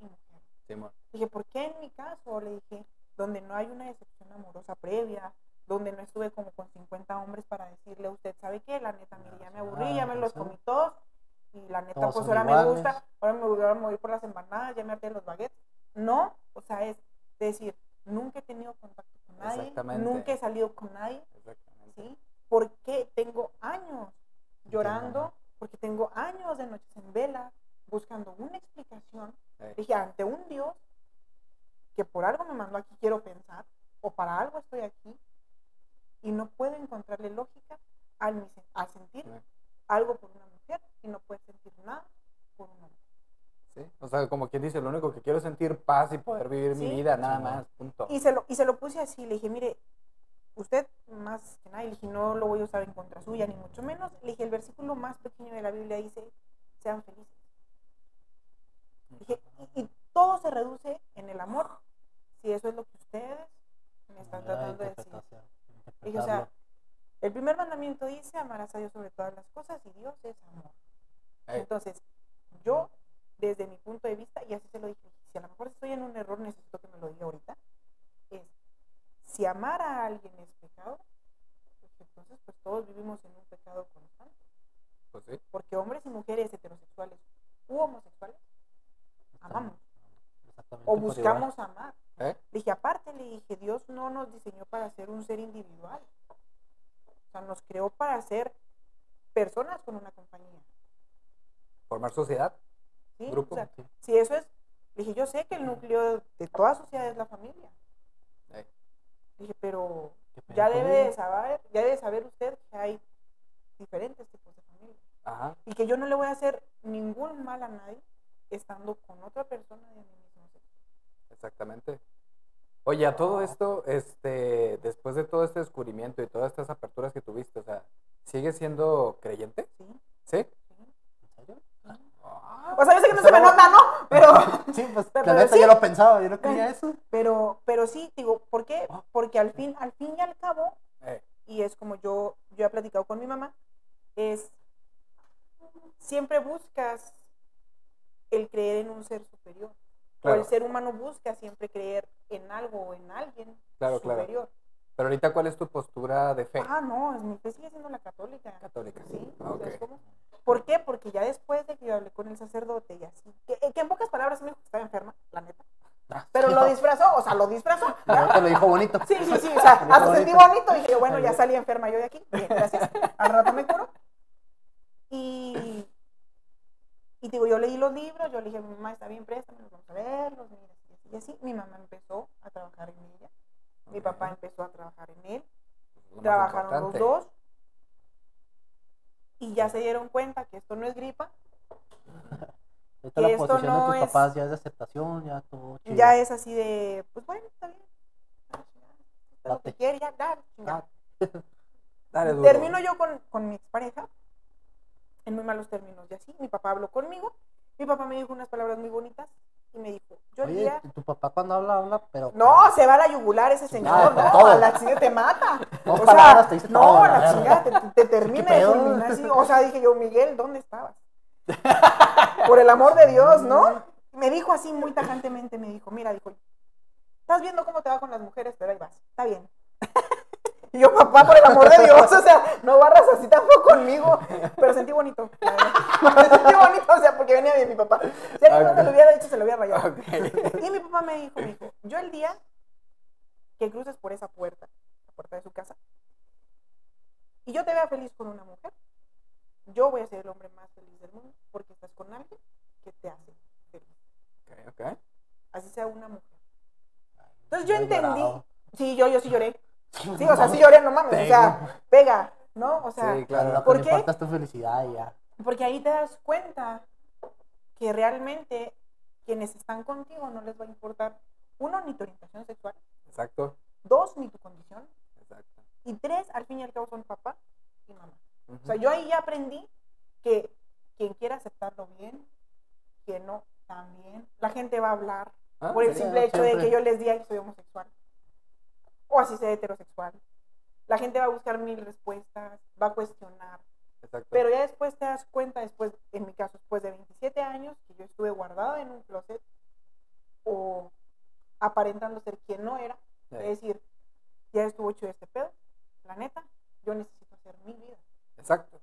y mujer. Simón. Dije, ¿por qué en mi caso? Le dije, donde no hay una decepción amorosa previa, donde no estuve como con 50 hombres para decirle a usted, ¿sabe qué? La neta, mire, ya me aburrí, ya me los comí todos, y la neta, Todos pues ahora me gusta, ahora me voy a morir por las empanadas, ya me harté los baguettes. No, o sea, es decir, nunca salido con nadie, Exactamente. ¿sí? ¿Por qué tengo años llorando? Porque tengo años de noches en vela buscando una explicación. Dije, ante un Dios que por algo me mandó aquí, quiero pensar, o para algo estoy aquí, y no puedo encontrarle lógica al, mi sen- al sentir algo por una mujer y no puedo sentir nada por un hombre. sí. O sea, como quien dice, lo único que quiero es sentir paz y poder vivir mi Sí. vida, nada Sí. más, punto. Y se, lo, y se lo puse así, le dije, mire, usted más que nada, le dije, no lo voy a usar en contra suya, ni mucho menos. Le dije, el versículo más pequeño de la Biblia dice, sean felices. Dije, y, y todo se reduce en el amor. Si eso es lo que ustedes me están tratando de decir. Dije, o sea, el primer mandamiento dice, amarás a Dios sobre todas las cosas y Dios es amor. Entonces, yo, desde mi punto de vista, y así se lo dije, si a lo mejor estoy en un error, necesito que me lo diga ahorita, si amar a alguien es pecado, pues entonces pues todos vivimos en un pecado constante. pues sí. Porque hombres y mujeres heterosexuales u homosexuales amamos o igual. buscamos amar. ¿Eh? Dije, aparte, le dije, Dios no nos diseñó para ser un ser individual. O sea, nos creó para ser personas con una compañía. Formar sociedad. ¿sí? Grupo. O sea, Sí. si eso es, dije, yo sé que el núcleo de toda sociedad es la familia. Dije, pero ya debe de saber, ya debe saber usted que hay diferentes tipos de familia. Ajá. Y que yo no le voy a hacer ningún mal a nadie estando con otra persona de mi mismo sexo. Exactamente. Oye, a todo esto, este, después de todo este descubrimiento y todas estas aperturas que tuviste, o sea, ¿sigues siendo creyente? ¿Sí? ¿Sí? O sea, yo sé que no se me nota, ¿no? Pero, Sí, pues Pero la neta sí. yo lo pensaba, yo no quería eso. pero, pero sí, digo, ¿por qué? Ah. Porque al fin, al fin y al cabo, Eh, y es como yo, yo he platicado con mi mamá, es siempre buscas el creer en un ser superior. O Claro. el ser humano busca siempre creer en algo o en alguien Claro, claro. Pero ahorita, ¿cuál es tu postura de fe? Ah, no, es- mi fe sigue siendo la católica. Católica. Sí, Ah, ok. ¿sabes cómo? ¿Por qué? Porque ya después de que yo hablé con el sacerdote y así, que, que en pocas palabras me dijo que estaba enferma, la neta. Ah, Pero sí, lo no. disfrazó, o sea, lo disfrazó. No, te lo dijo bonito. Sí, sí, sí, o sea, Bonito, hasta sentí bonito. bonito. Dije, bueno, ya salí enferma yo de aquí. Bien, gracias. Al rato me curo. Y, y digo, yo leí los libros, yo le dije, mamá, está bien, préstame, vamos a verlos, mira, y así. Mi mamá empezó a trabajar en ella. Mi papá empezó a trabajar en él. Lo Trabajaron los dos. Y ya se dieron cuenta que esto no es gripa, Ahorita que la esto posición no de tus es- papás ya es de aceptación, ya todo chido. ya es así de, pues bueno, está bien. Lo que quiere, ya, dale, chingada. Dale duro. Termino yo con, con mi expareja en muy malos términos y así. Mi papá habló conmigo. Mi papá me dijo unas palabras muy bonitas y me dijo, yo el Oye, día... tu- papá cuando habla, habla, pero... No, se va a la yugular ese señor, no, todo. a la chingada te mata. O sea, te dice no, todo, a la la verga. chingada te, te termina. O sea, dije yo, Miguel, ¿dónde estabas? Por el amor de Dios, ¿no? Me dijo así muy tajantemente, me dijo, mira, dijo, estás viendo cómo te va con las mujeres, pero ahí vas, está bien. Y yo, papá, por el amor de Dios, o sea, no barras así tampoco conmigo. Pero sentí bonito. verdad. sentí bonito, o sea, porque venía de mi papá. Si alguien no te lo hubiera dicho, se lo hubiera rayado. Y mi papá me dijo, me dijo, yo el día que cruces por esa puerta, la puerta de su casa, y yo te vea feliz con una mujer, yo voy a ser el hombre más feliz del mundo, porque estás con alguien que te hace feliz. Ok, ok. Así sea una mujer. Entonces yo entendí. Sí, yo, yo sí lloré. Sí, o sea, sí lloré, no mames. O sea, pega, ¿no? O sea, Sí, Claro, claro. lo ¿Por que qué? tu felicidad y ya. porque ahí te das cuenta que realmente quienes están contigo no les va a importar, uno, ni tu orientación sexual, Exacto. dos, ni tu condición, Exacto. y tres, al fin y al cabo son papá y mamá. O sea, yo ahí ya aprendí que quien quiera aceptarlo bien, quien no, también. La gente va a hablar Ah, por el sí. simple hecho de que yo les diga que soy homosexual. O así sea heterosexual. La gente va a buscar mil respuestas, va a cuestionar. Exacto. Pero ya después te das cuenta, después, en mi caso, después de 27 años, que yo estuve guardada en un closet o aparentando ser quien no era, Sí. es decir, ya estuvo hecho este pedo, la neta, yo necesito hacer mi vida. Exacto.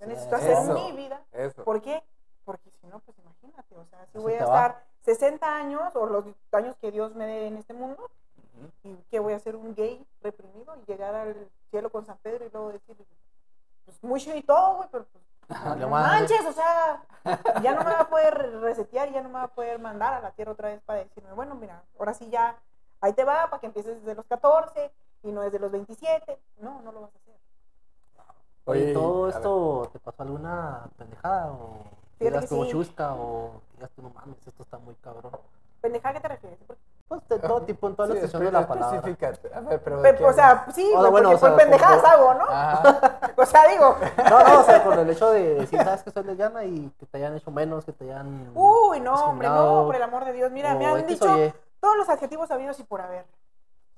Yo necesito Eso. hacer mi vida. Eso. ¿Por qué? Porque si no, pues imagínate, o sea, si Así voy a estar 60 años o los años que Dios me dé en este mundo ¿Y qué voy a hacer un gay reprimido y llegar al cielo con San Pedro y luego decir, pues muy chido y todo, güey, pero pues, no manches, o sea, ya no me va a poder resetear, ya no me va a poder mandar a la tierra otra vez para decirme, bueno, mira, ahora sí ya, ahí te va, para que empieces desde los 14 y no desde los 27. No, no lo vas a hacer. Oye, ¿todo esto te pasó alguna pendejada o Fíjate que sí. chusca o digas tú no mames, esto está muy cabrón? ¿Pendeja a qué te refieres? Pues de todo tipo, en toda la Sí, extensión de la palabra. específicate. A ver, pero. ¿de Pe- qué o sea, sí, O güey, sea, bueno, porque o sea, por pendejadas hago, ¿no? Ajá. O sea, digo, No, no, o sea, con el hecho de decir, sabes que soy lesbiana y que te hayan hecho menos, que te hayan. uy, no, hombre, no, por el amor de Dios. Mira, me han dicho todos los adjetivos habidos y por haber.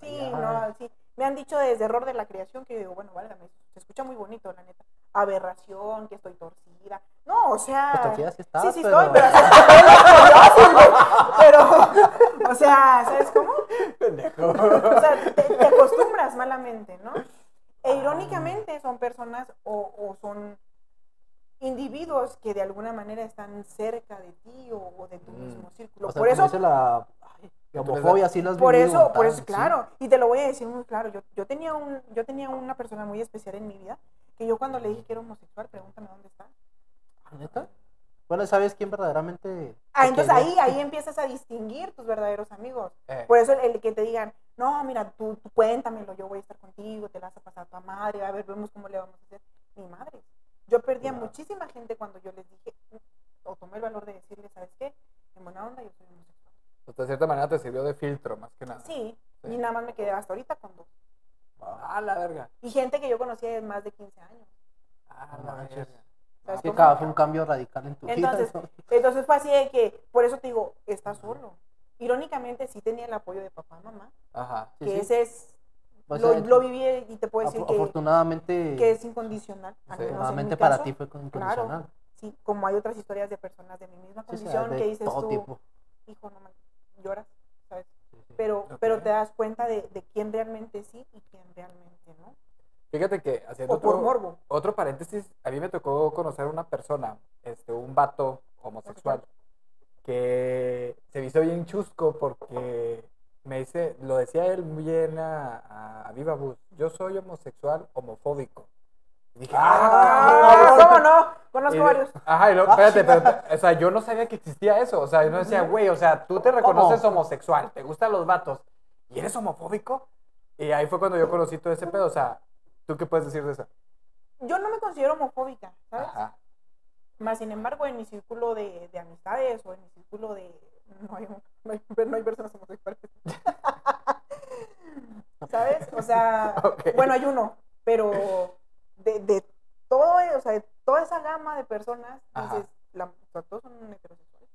Sí, no, sí. Me han dicho desde error de la creación que yo digo, bueno, válgame, se escucha muy bonito, la neta. Aberración, que estoy torcida. No, o sea. Pues torcida sí estás, sí, sí pero- estoy, pero. así- pero, o sea, ¿sabes cómo? Pendejo. O sea, te, te acostumbras malamente, ¿no? E irónicamente son personas o, o son individuos que de alguna manera están cerca de ti o, o de tu Mm. mismo círculo. O sea, por eso, la. Ay, la homofobia sí las por eso, por eso, sí. claro. Y te lo voy a decir muy claro. Yo, yo tenía un, yo tenía una persona muy especial en mi vida que yo cuando le dije que era homosexual, pregúntame dónde está. ¿Ah, ¿Neta? Bueno, ¿sabes quién verdaderamente.? Ah, entonces ahí, ahí empiezas a distinguir tus verdaderos amigos. Eh, Por eso el, el que te digan, no, mira, tú, tú cuéntamelo, yo voy a estar contigo, te la vas a pasar a tu madre, a ver, vemos cómo le vamos a hacer. Mi madre. Yo perdí a muchísima gente cuando yo les dije, o tomé el valor de decirles, ¿sabes qué? En buena onda yo soy homosexual. pues, de cierta manera te sirvió de filtro, más que nada. Sí, Sí. y nada más me quedé hasta ahorita con dos. Ah, la verga. Y gente que yo conocía de más de 15 años. Ah, la fue un cambio radical en tu Entonces, vida. ¿no? Entonces fue así de que, por eso te digo, estás solo. Irónicamente sí tenía el apoyo de papá y mamá, Ajá. Sí, que sí. ese es, lo, sea, lo viví y te puedo decir que, afortunadamente, que es incondicional. afortunadamente para caso. ti fue con- incondicional. Sí, como hay otras historias de personas de mi misma sí, condición de que dices todo tú, tipo. hijo, no man, lloras. Pero, pero te das cuenta de, de quién realmente sí y quién realmente no. Fíjate que haciendo O por otro, morbo. otro paréntesis, a mí me tocó conocer una persona, este, un vato homosexual, que se hizo bien chusco porque me dice, lo decía él muy bien a, a, Viva Voz, yo soy homosexual homofóbico. Dije, Ah, cabrón". ¿Cómo no? Conozco varios. Ajá, y luego, Ah, espérate, pero, o sea, yo no sabía que existía eso. O sea, yo no decía, güey, o sea, tú te reconoces homosexual, te gustan los vatos y eres homofóbico. Y ahí fue cuando yo conocí todo ese pedo. O sea, ¿tú qué puedes decir de eso? Yo no me considero homofóbica, ¿sabes? Ajá. Más sin embargo, en mi círculo de, de amistades o en mi círculo de... No hay, no hay, no hay personas homosexuales. ¿Sabes? O sea, bueno, hay uno, pero de, de todo, o sea, de toda esa gama de personas, dices, la, o sea, todos son heterosexuales.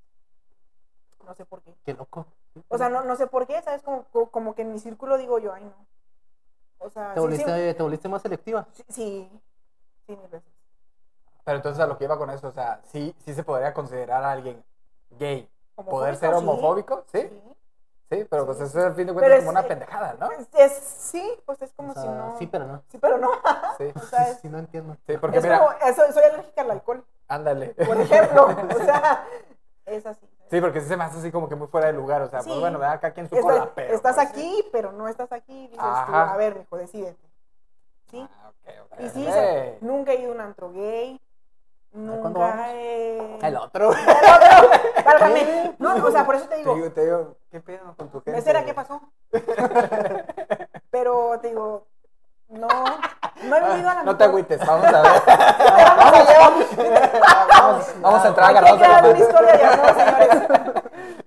No sé por qué. Qué loco. O sea, no, no sé por qué, ¿sabes? Como, como- que en mi círculo digo yo, ay, no. O sea, ¿Te sí, volviste, te volviste más selectiva? sí, sí, sí, mil veces. Pero entonces a lo que iba con eso, o sea, sí, sí se podría considerar a alguien gay. ¿Poder Homofóbico, ser sí, homofóbico? Sí. sí. Sí, pero pues eso al fin de Pero cuentas es como una pendejada, ¿no? Es, es- sí, pues es como O sea, si no. Sí, pero no. Sí, pero no. Sí. O sea, es, Sí, no entiendo. Sí, porque es mira, como, eso, soy alérgica al alcohol, ándale. por ejemplo. o sea, es así. Sí, porque sí se me hace así como que muy fuera de lugar. O sea, pues Sí. bueno, ve acá quien su Estás, cola, pero. estás pues, aquí, pero no estás aquí. Dices tú, Ajá. a ver, mijo, decídete. ¿Sí? Ah, ok, ok. Y sí, o sea, nunca he ido a un antro gay. ¿Cuándo Nunca he. El otro. El otro, válgame. No, no, o sea, por eso te Te digo, digo, te digo, ¿qué pedo con tu gente? mesera, ¿qué pasó? Pero te digo, no, no he vivido a la Ah, No te agüites, vamos a ver. Vamos a llevar- vamos, vamos a entrar Hay que agarrados de la crear una mano. historia ya, no, señores.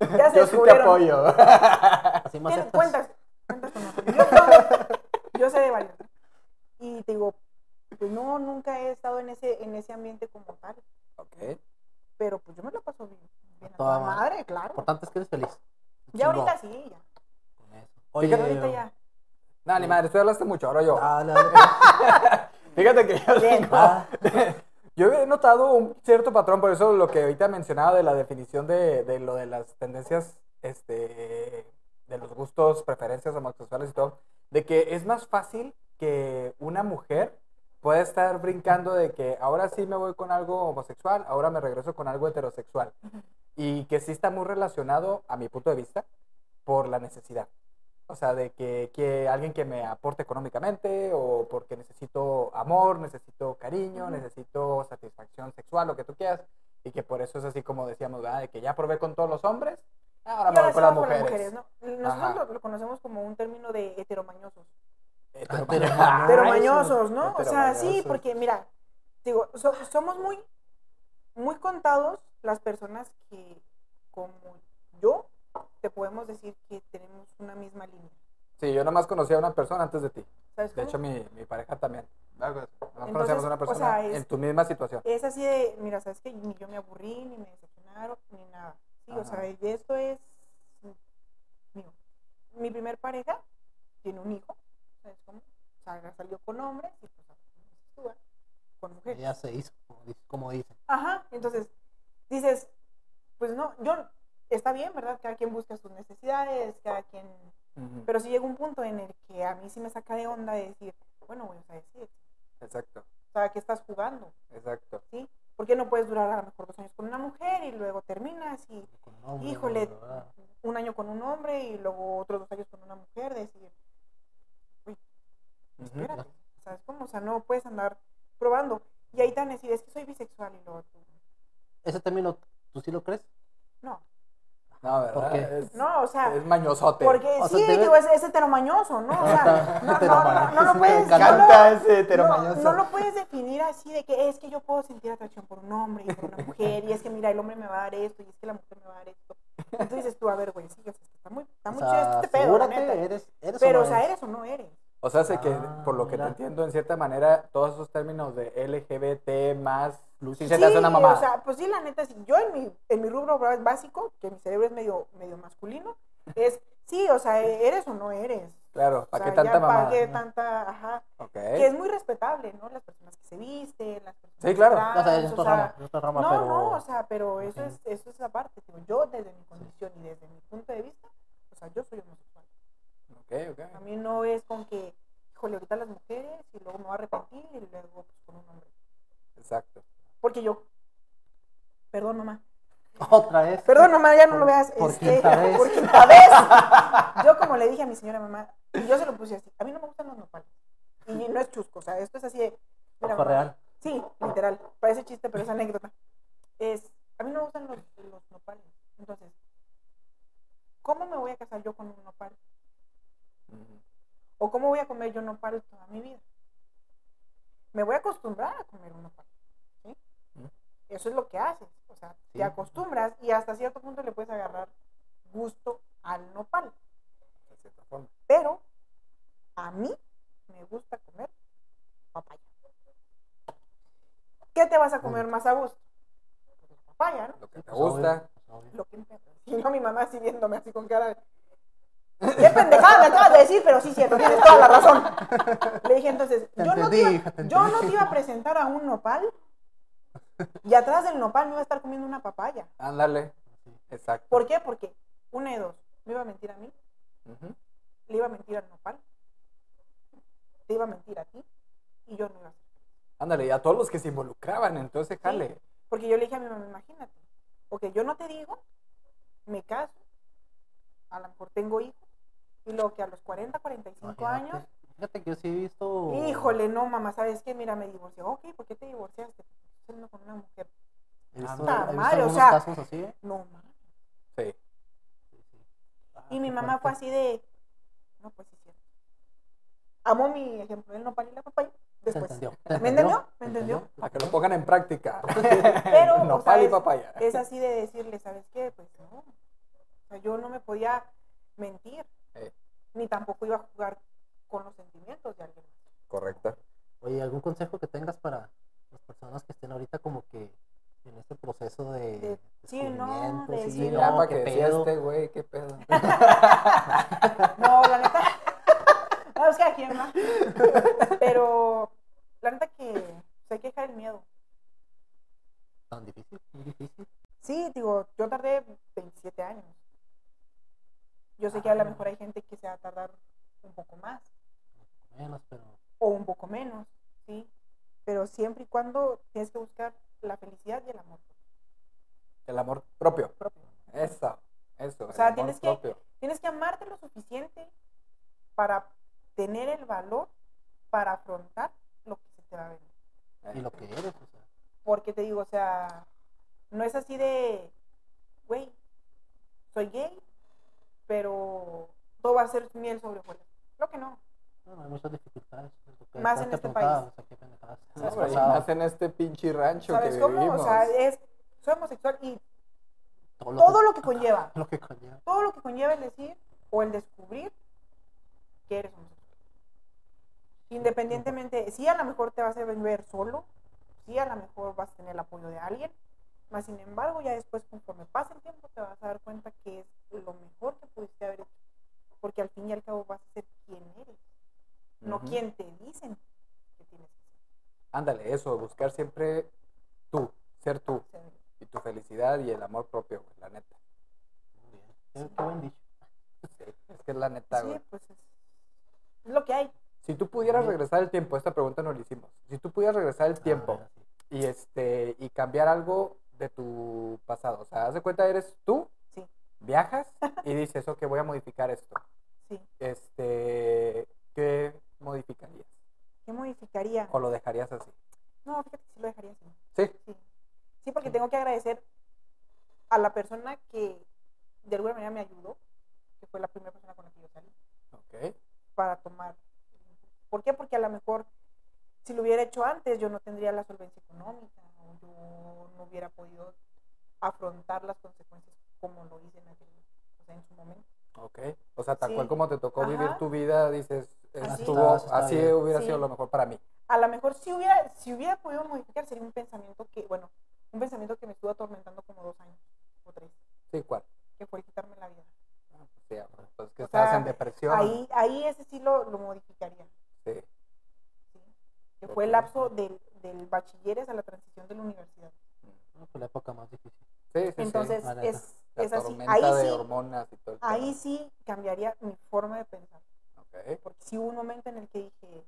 Ya se Yo sí te descubrieron. apoyo. Cuentas, cuentas con nosotros. Yo, yo sé de varios. Y te digo, pues no, nunca he estado en ese, en ese ambiente como tal. Ok. Pero pues yo me lo paso bien. bien a Toda madre. madre, claro. Lo importante es que eres feliz. Ya ahorita sí, ya. Con eso. Oye, Ya ahorita ya. No, ni madre, tú hablaste mucho, ahora yo. Dale, dale. Fíjate que yo Bien. tengo- Ah, Yo he notado un cierto patrón, por eso lo que ahorita mencionaba de la definición de, de lo de las tendencias, este, de los gustos, preferencias homosexuales y todo, de que es más fácil que una mujer pueda estar brincando de que ahora sí me voy con algo homosexual, ahora me regreso con algo heterosexual. Y que sí está muy relacionado, a mi punto de vista, por la necesidad. O sea, de que, que alguien que me aporte económicamente o porque necesito amor, necesito cariño, necesito satisfacción sexual, lo que tú quieras. Y que por eso es así como decíamos, ¿verdad? De que ya probé con todos los hombres, ahora Y me ahora voy con las vamos mujeres. ¿no? Nosotros lo, lo conocemos como un término de heteromañosos. Heteromañosos. Ay, Heteromañosos, ¿no? O sea, sí, porque mira, digo, so- somos muy, muy contados las personas que, como yo, te podemos decir que tenemos una misma línea. Sí, yo nomás conocí a una persona antes de ti. ¿Sabes De cómo? hecho, mi, mi pareja también. Nomás Entonces, conocíamos a una o persona sea, es- en tu misma situación. Es así de, mira, sabes que ni yo me aburrí, ni me decepcionaron, ni nada. Sí, o sea, y esto es mío. Mi primer pareja tiene un hijo, ¿sabes cómo? Salió con hombres y pues con mujeres. Ya se hizo, como dice- como dicen. Ajá, entonces dices, pues no, yo, está bien, ¿verdad? Cada quien busca sus necesidades, cada quien... Ujú. Pero sí llega un punto en el que a mí sí me saca de onda de decir, bueno, o sea, sí, Exacto, o sea, ¿qué estás jugando? exacto. ¿Sí? ¿Por qué no puedes durar a lo mejor dos años con una mujer y luego terminas y hombre, híjole, un año con un hombre y luego otros dos años con una mujer, decir. Espérate, ¿sabes cómo? O sea, no puedes andar probando. Y ahí tan decir, es que soy bisexual y luego tú, Ese término, ¿tú sí lo crees? no. No, ¿verdad? ¿Por qué? Es, No, o sea, es mañosote. porque O sea, sí, debe- digo, es, es heteromañoso, ¿no? O sea, no, no, no, no lo puedes, Me no lo- encanta ese no, heteromañoso. no lo puedes definir así de que es que yo puedo sentir atracción por un hombre y por una mujer y es que mira, el hombre me va a dar esto y es que la mujer me va a dar esto. Entonces dices tú, a ver, güey, sí, o sea, está muy, está O muy sea, chido este pedo, eres, eres Pero, o o sea, eres o no eres. O sea, sé que Ah, por lo que mira. te entiendo, en cierta manera, todos esos términos de LGBT más, sí Sí, se te hace una mamada. o sea, pues sí, la neta, sí. yo en mi, en mi rubro básico, que mi cerebro es medio, medio masculino, es, sí, o sea, eres o no eres. claro, O ¿para sea, qué tanta ya mamada? ¿Para qué tanta, ajá? Ok. Que es muy respetable, ¿no? Las personas que se visten, las personas Sí, claro. trans, O sea, es o sea, rama, es otra rama, no, pero... no, o sea, pero eso es, eso es aparte. digo, yo desde mi condición y desde mi punto de vista, o sea, yo soy homosexual. Ok, ok. A mí no es con que, híjole, ahorita las mujeres y luego me voy a arrepentir y luego pues, con un hombre. Exacto. Porque yo, perdón mamá, Otra vez. perdón mamá, ya no Por- lo veas. por este, quinta vez. Por quinta vez. Yo como le dije a mi señora mamá, y yo se lo puse así, a mí no me gustan los nopales. Y no es chusco, o sea, esto es así de... mira, mamá, real. Sí, literal. Parece chiste, pero es anécdota. Es, a mí no me gustan los, los nopales. Entonces, ¿cómo me voy a casar yo con un nopal? ¿O cómo voy a comer yo nopal toda mi vida? Me voy a acostumbrar a comer un nopal. ¿sí? Eso es lo que haces. O sea, Sí. te acostumbras y hasta cierto punto le puedes agarrar gusto al nopal. De cierta forma. Pero a mí me gusta comer papaya. ¿Qué te vas a comer más a gusto? Pues la papaya, ¿no? Lo que te Pues, gusta. pues. Lo que Si no, mi mamá así viéndome así con cara de... ¿Qué pendejada me acabas de decir? Pero sí, cierto, tienes toda la razón. Le dije entonces, yo no, te iba, hija, te yo no entendí. te iba a presentar a un nopal y atrás del nopal me iba a estar comiendo una papaya. Ándale. Exacto. ¿Por qué? Porque una de dos, me iba a mentir a mí, le iba a mentir al nopal, te iba a mentir a ti y yo no iba a hacer. Ándale, y a todos los que se involucraban en todo ese jale. Porque yo le dije a mi mamá, imagínate, porque yo no te digo, me caso, a lo mejor tengo hijos, y luego que a los 40, 45 Imagínate. años, Fíjate que yo sí he visto... híjole, no, mamá, ¿sabes qué? Mira, me divorcié. Ok, ¿por qué te divorciaste? Estoy saliendo con una mujer. Visto madre, o sea- casos así, ¿eh? No, mamá. Sí. Ah, Y mi mamá fue así de, no, pues sí, cierto. Amó mi ejemplo, el nopal y la papaya. Después. entendió. ¿te ¿Me entendió? ¿Me entendió? Para que lo pongan en práctica. Pero, o Nopal sea, y es- papaya. Es así de decirle, ¿sabes qué? Pues no. O sea, yo no me podía mentir, ni tampoco iba a jugar con los sentimientos de alguien más. correcto. Oye, ¿algún consejo que tengas para las personas que estén ahorita como que en este proceso de De- sí, no, de sí, decir, no, para que decía pedo? este güey, qué pedo. No, la neta. No, es que aquí, ¿no? Pero la neta que se hay que dejar el miedo. Tan difícil, muy difícil. Sí, digo, yo tardé 27 años. Yo sé que a lo mejor hay gente que se va a tardar un poco más Menos, pero o un poco menos, ¿sí? Pero siempre y cuando tienes que buscar la felicidad y el amor El amor propio. propio. Eso, eso. O sea, tienes que- propio. Tienes que amarte lo suficiente para tener el valor para afrontar lo que se te va a venir. Y lo que eres, o sea. Porque te digo, o sea, no es así de, güey, soy gay, pero todo va a ser miel sobre hojuelas. Creo que no. No, hay muchas dificultades. Más en este país. más en este pinche rancho ¿Sabes que cómo? vivimos. O sea, es, soy homosexual y Todo todo lo que conlleva. Lo que conlleva. todo lo que conlleva el decir o el descubrir que eres homosexual. Independientemente, sí a lo mejor te vas a ver solo, sí a lo mejor vas a tener el apoyo de alguien, más sin embargo ya después conforme pasa el tiempo te vas a dar cuenta que es lo mejor que pudiste haber hecho, porque al fin y al cabo vas a ser quien eres, no Ujú. quien te dicen que tienes que Ándale, eso, buscar siempre tú, ser tú. ser. Y tu felicidad y el amor propio, güey, la neta. Muy bien. Qué, qué buen dicho. Sí, es que es la neta, güey. Sí, pues es, es lo que hay. Si tú pudieras regresar el tiempo, esta pregunta no la hicimos. Si tú pudieras regresar el tiempo Ah, sí. y este y cambiar algo de tu pasado, o sea, haz de cuenta eres tú, Sí, viajas y dices, ok, voy a modificar esto. sí. Este, ¿qué modificarías? ¿Qué modificaría? ¿O lo dejarías así? No, fíjate que sí lo dejaría así. Sí. Sí, sí porque tengo que agradecer a la persona que de alguna manera me ayudó, que fue la primera persona con la que yo salí, Ok. para tomar. ¿Por qué? Porque a lo mejor si lo hubiera hecho antes, yo no tendría la solvencia económica, yo no hubiera podido afrontar las consecuencias como lo hice en, aquel, o sea, en su momento. Ok. O sea, tal Sí. cual como te tocó vivir Ajá. tu vida, dices, Así. estuvo, Está- está así bien. hubiera Sí. sido lo mejor para mí. A lo mejor si hubiera, si hubiera podido modificar, sería un pensamiento que, bueno, un pensamiento que me estuvo atormentando como dos años o tres, Sí, ¿cuál? que fue quitarme la vida. Ah, pues sí, pues, que O estás sea, en depresión. Ahí, ahí ese sí lo, lo modificaría. Sí. ¿sí? Que fue el lapso del, del bachilleres a la transición de la universidad. No, pues la época más difícil. Sí, sí, sí. Entonces, neta. es, La es así. Ahí de sí, hormonas y todo ahí sí cambiaría mi forma de pensar. Ok. Porque sí hubo un momento en el que dije,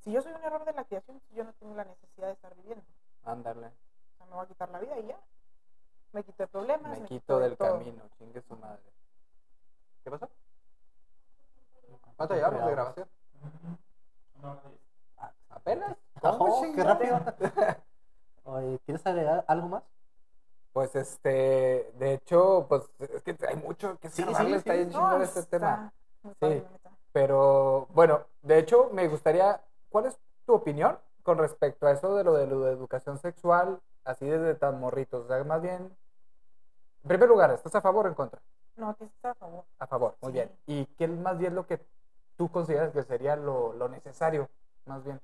si yo soy un error de la creación, yo no tengo la necesidad de estar viviendo. Ándale. O sea, me voy a quitar la vida y ya. Me quito de problemas. Me quito de del todo. camino, chingue su madre. ¿Qué pasó? ¿Cuánto llevamos de grabación? ¿Apenas? Oh, ¿Cómo qué rápido. Oye, ¿quieres agregar algo más? Pues este, de hecho, pues es que hay mucho que Sí, sí, sí. está bien No, chingón este tema. Sí. la. Pero bueno, de hecho, me gustaría, ¿cuál es tu opinión con respecto a eso de lo de, de educación sexual, así desde tan morritos? O sea, más bien, en primer lugar, ¿estás a favor o en contra? No, que está a favor. A favor, muy Sí. bien. ¿Y qué más bien lo que tú consideras que sería lo, lo necesario, más bien?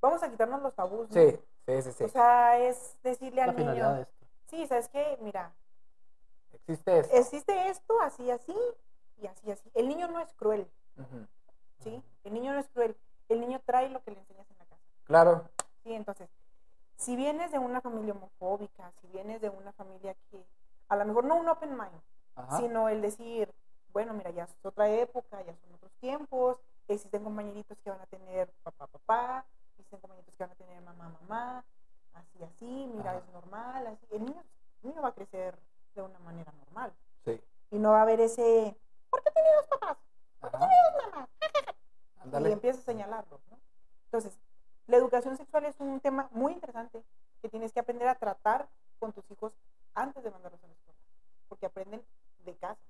Vamos a quitarnos los tabús. ¿no? Sí, sí, sí, sí. O sea, es decirle al niño, de esto. sí, ¿sabes qué? Mira, Existe eso. existe esto, así, así, y así, así. El niño no es cruel. ¿sí? El niño no es cruel. El niño trae lo que le enseñas en la casa, Claro. ¿sí? Entonces, si vienes de una familia homofóbica, si vienes de una familia que, a lo mejor no un open mind, Ajá. sino el decir, bueno, mira, ya es otra época, ya son otros tiempos, existen compañeritos que van a tener papá, papá, compañeritos que van a tener mamá, mamá, así, así, mira, Ajá. es normal, así. El niño, el niño va a crecer de una manera normal Sí. y no va a haber ese, ¿por qué tiene dos papás? Ajá. Dos mamás. Y Ándale. empieza a señalarlos, ¿no? Entonces, la educación sexual es un tema muy interesante que tienes que aprender a tratar con tus hijos antes de mandarlos a la escuela, porque aprenden de casa.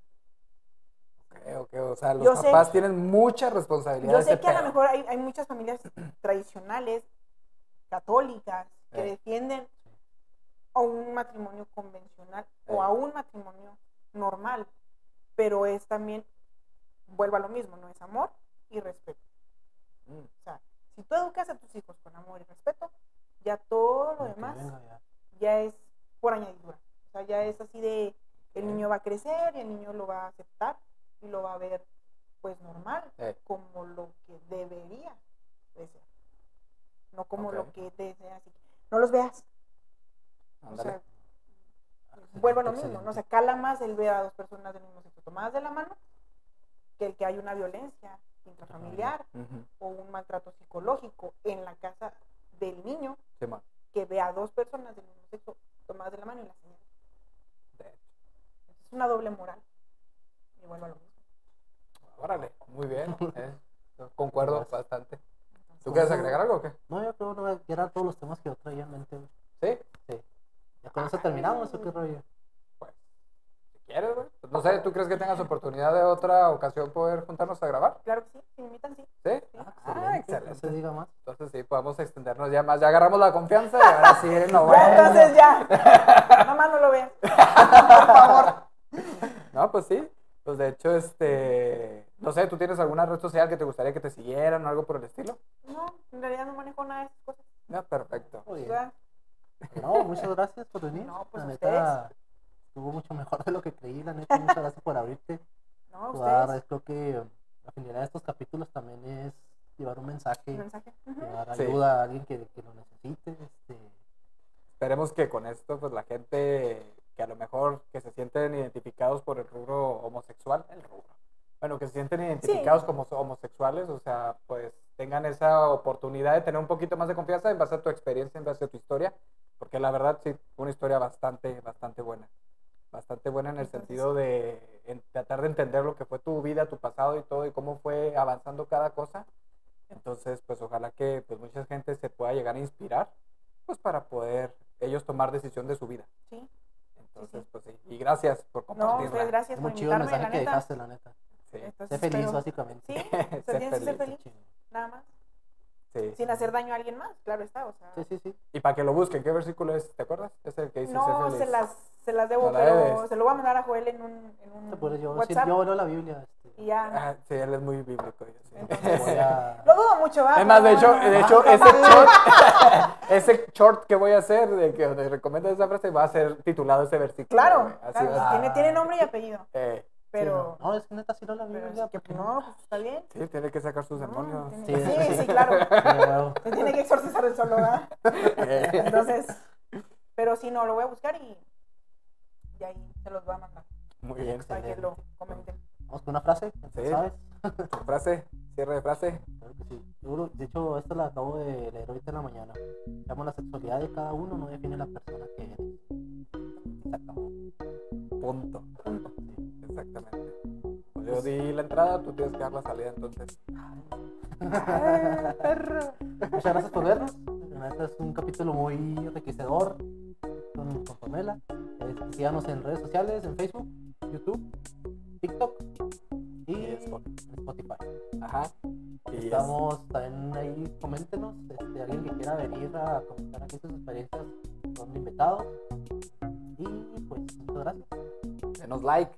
Ok, ok, O sea, los Yo sé- papás tienen mucha responsabilidad. Yo sé que a lo mejor hay, hay muchas familias tradicionales, católicas, que defienden a un matrimonio convencional o a un matrimonio normal, pero es también, vuelvo a lo mismo, no es amor y respeto. Mm, O sea, si tú educas a tus hijos con amor y respeto, ya todo lo que demás ya. ya es por añadidura. O sea, ya es así de, el niño va a crecer y el niño lo va a aceptar y lo va a ver pues normal, Eh. como lo que debería de ser. No como lo que desea así. No los veas. O sea, vuelvo a lo mismo. ¿no? O sea, cala más el ver a dos personas del mismo sexo tomadas de la mano que el que hay una violencia intrafamiliar o un maltrato psicológico en la casa del niño que ve a dos personas del mismo sexo tomadas de la mano y la señala. Es una doble moral. Y vuelvo a lo mismo. Órale. Muy bien. eh, Concuerdo Gracias. bastante. ¿Tú quieres agregar algo o qué? No, yo creo no, que eran todos los temas que yo traía en mente. ¿Sí? Sí. ¿Ya con eso terminamos o qué rollo? Pues, si quieres, güey. Pues, no sé, ¿tú crees que tengas oportunidad de otra ocasión poder juntarnos a grabar? Claro que sí, si me invitan, sí. ¿Sí? Ah, Ah, excelente. No se diga más. Entonces sí, podemos extendernos ya más. Ya agarramos la confianza y ahora sí, no, bueno. Ya, entonces ya. Mamá, no lo veas. Por favor. No, pues sí. Pues de hecho, este, no sé, ¿tú tienes alguna red social que te gustaría que te siguieran o algo por el estilo? No, en realidad no manejo nada de esas cosas. No, perfecto. Muy O bien. sea, No, muchas gracias por venir. No, pues, la ustedes. neta, estuvo mucho mejor de lo que creí, la neta. Muchas gracias por abrirte. no, ustedes. creo que la finalidad de estos capítulos también es llevar un mensaje, Un mensaje. Llevar Sí. ayuda a alguien que, que lo necesite. Este, Esperemos que con esto, pues la gente que a lo mejor que se sienten identificados por el rubro homosexual, el rubro, bueno, que se sienten identificados como so- homosexuales, o sea, pues tengan esa oportunidad de tener un poquito más de confianza en base a tu experiencia, en base a tu historia, porque la verdad sí, una historia bastante, bastante buena. Bastante buena en el Entonces- sentido de en tratar de entender lo que fue tu vida, tu pasado y todo, y cómo fue avanzando cada cosa. Entonces, pues ojalá que pues mucha gente se pueda llegar a inspirar, pues para poder ellos tomar decisión de su vida. Sí. Entonces, sí. pues sí. Y gracias por No, compartirla. ustedes gracias es por muy chido el mensaje la que neta. dejaste, la neta. Sí, Entonces, Sé feliz, pero- básicamente. Sí, Sé se tienes que ser feliz. nada más. sí. Sin hacer daño a alguien más, claro está, o sea. Sí, sí, sí. Y para que lo busquen, ¿qué versículo es? ¿Te acuerdas? Es el que dice No, "Sé se feliz". las, se las debo, No pero se lo voy a mandar a Joel en un, en un yo, WhatsApp. yo leo la Biblia. Este, Y ya. Ah, sí, él es muy bíblico. sí. Entonces, voy a... Lo dudo mucho, ¿va? Es más, de hecho, de hecho ese short, ese short que voy a hacer, de que donde recomiendo esa frase, va a ser titulado ese versículo. Claro. Así tiene, tiene nombre y apellido, Eh, pero... Sí, no, no, es que neta sí leo la Biblia. así que, no, pues está bien. sí, tiene que sacar sus No, demonios. tiene- Sí, Sí, sí. sí, claro. Sí. Se tiene que exorcizar el solo, ¿verdad? Entonces, pero si no, lo voy a buscar y, y ahí se los voy a mandar Muy bien. para que lo comenten. Vamos con una frase, Sí. ¿sabes? Frase, cierre de frase. Claro que sí. Seguro, de hecho, esta la acabo de leer ahorita en la mañana. Llamo la sexualidad de cada uno, no define la persona que eres. Se acabó. Punto. Punto. Exactamente. Pues yo di la entrada, tú tienes que dar la salida entonces. Muchas gracias por vernos. Este es un capítulo muy enriquecedor con, con Pamela. Eh, síganos en redes sociales, en Facebook, YouTube, TikTok y Y Spotify. Spotify. Ajá. Y es- Estamos también ahí, coméntenos, este, alguien que quiera venir a comentar aquí sus experiencias, son invitados. Y pues, muchas gracias. denos like,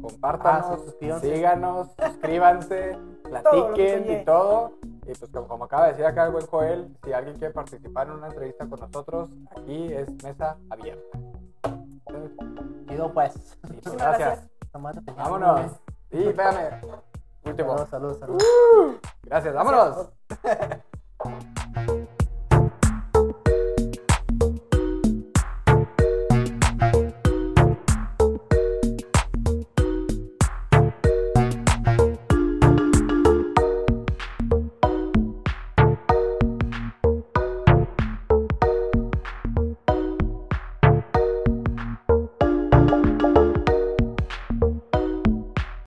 compártanos, Ah, sí, síganos, suscríbanse, platiquen y todo. Y pues como, como acaba de decir acá el buen Joel, si alguien quiere participar en una entrevista con nosotros, aquí es mesa abierta. Chido pues. Pues, gracias. Vámonos. Y espérame. Último. Saludos, saludos, saludos. Gracias, vámonos.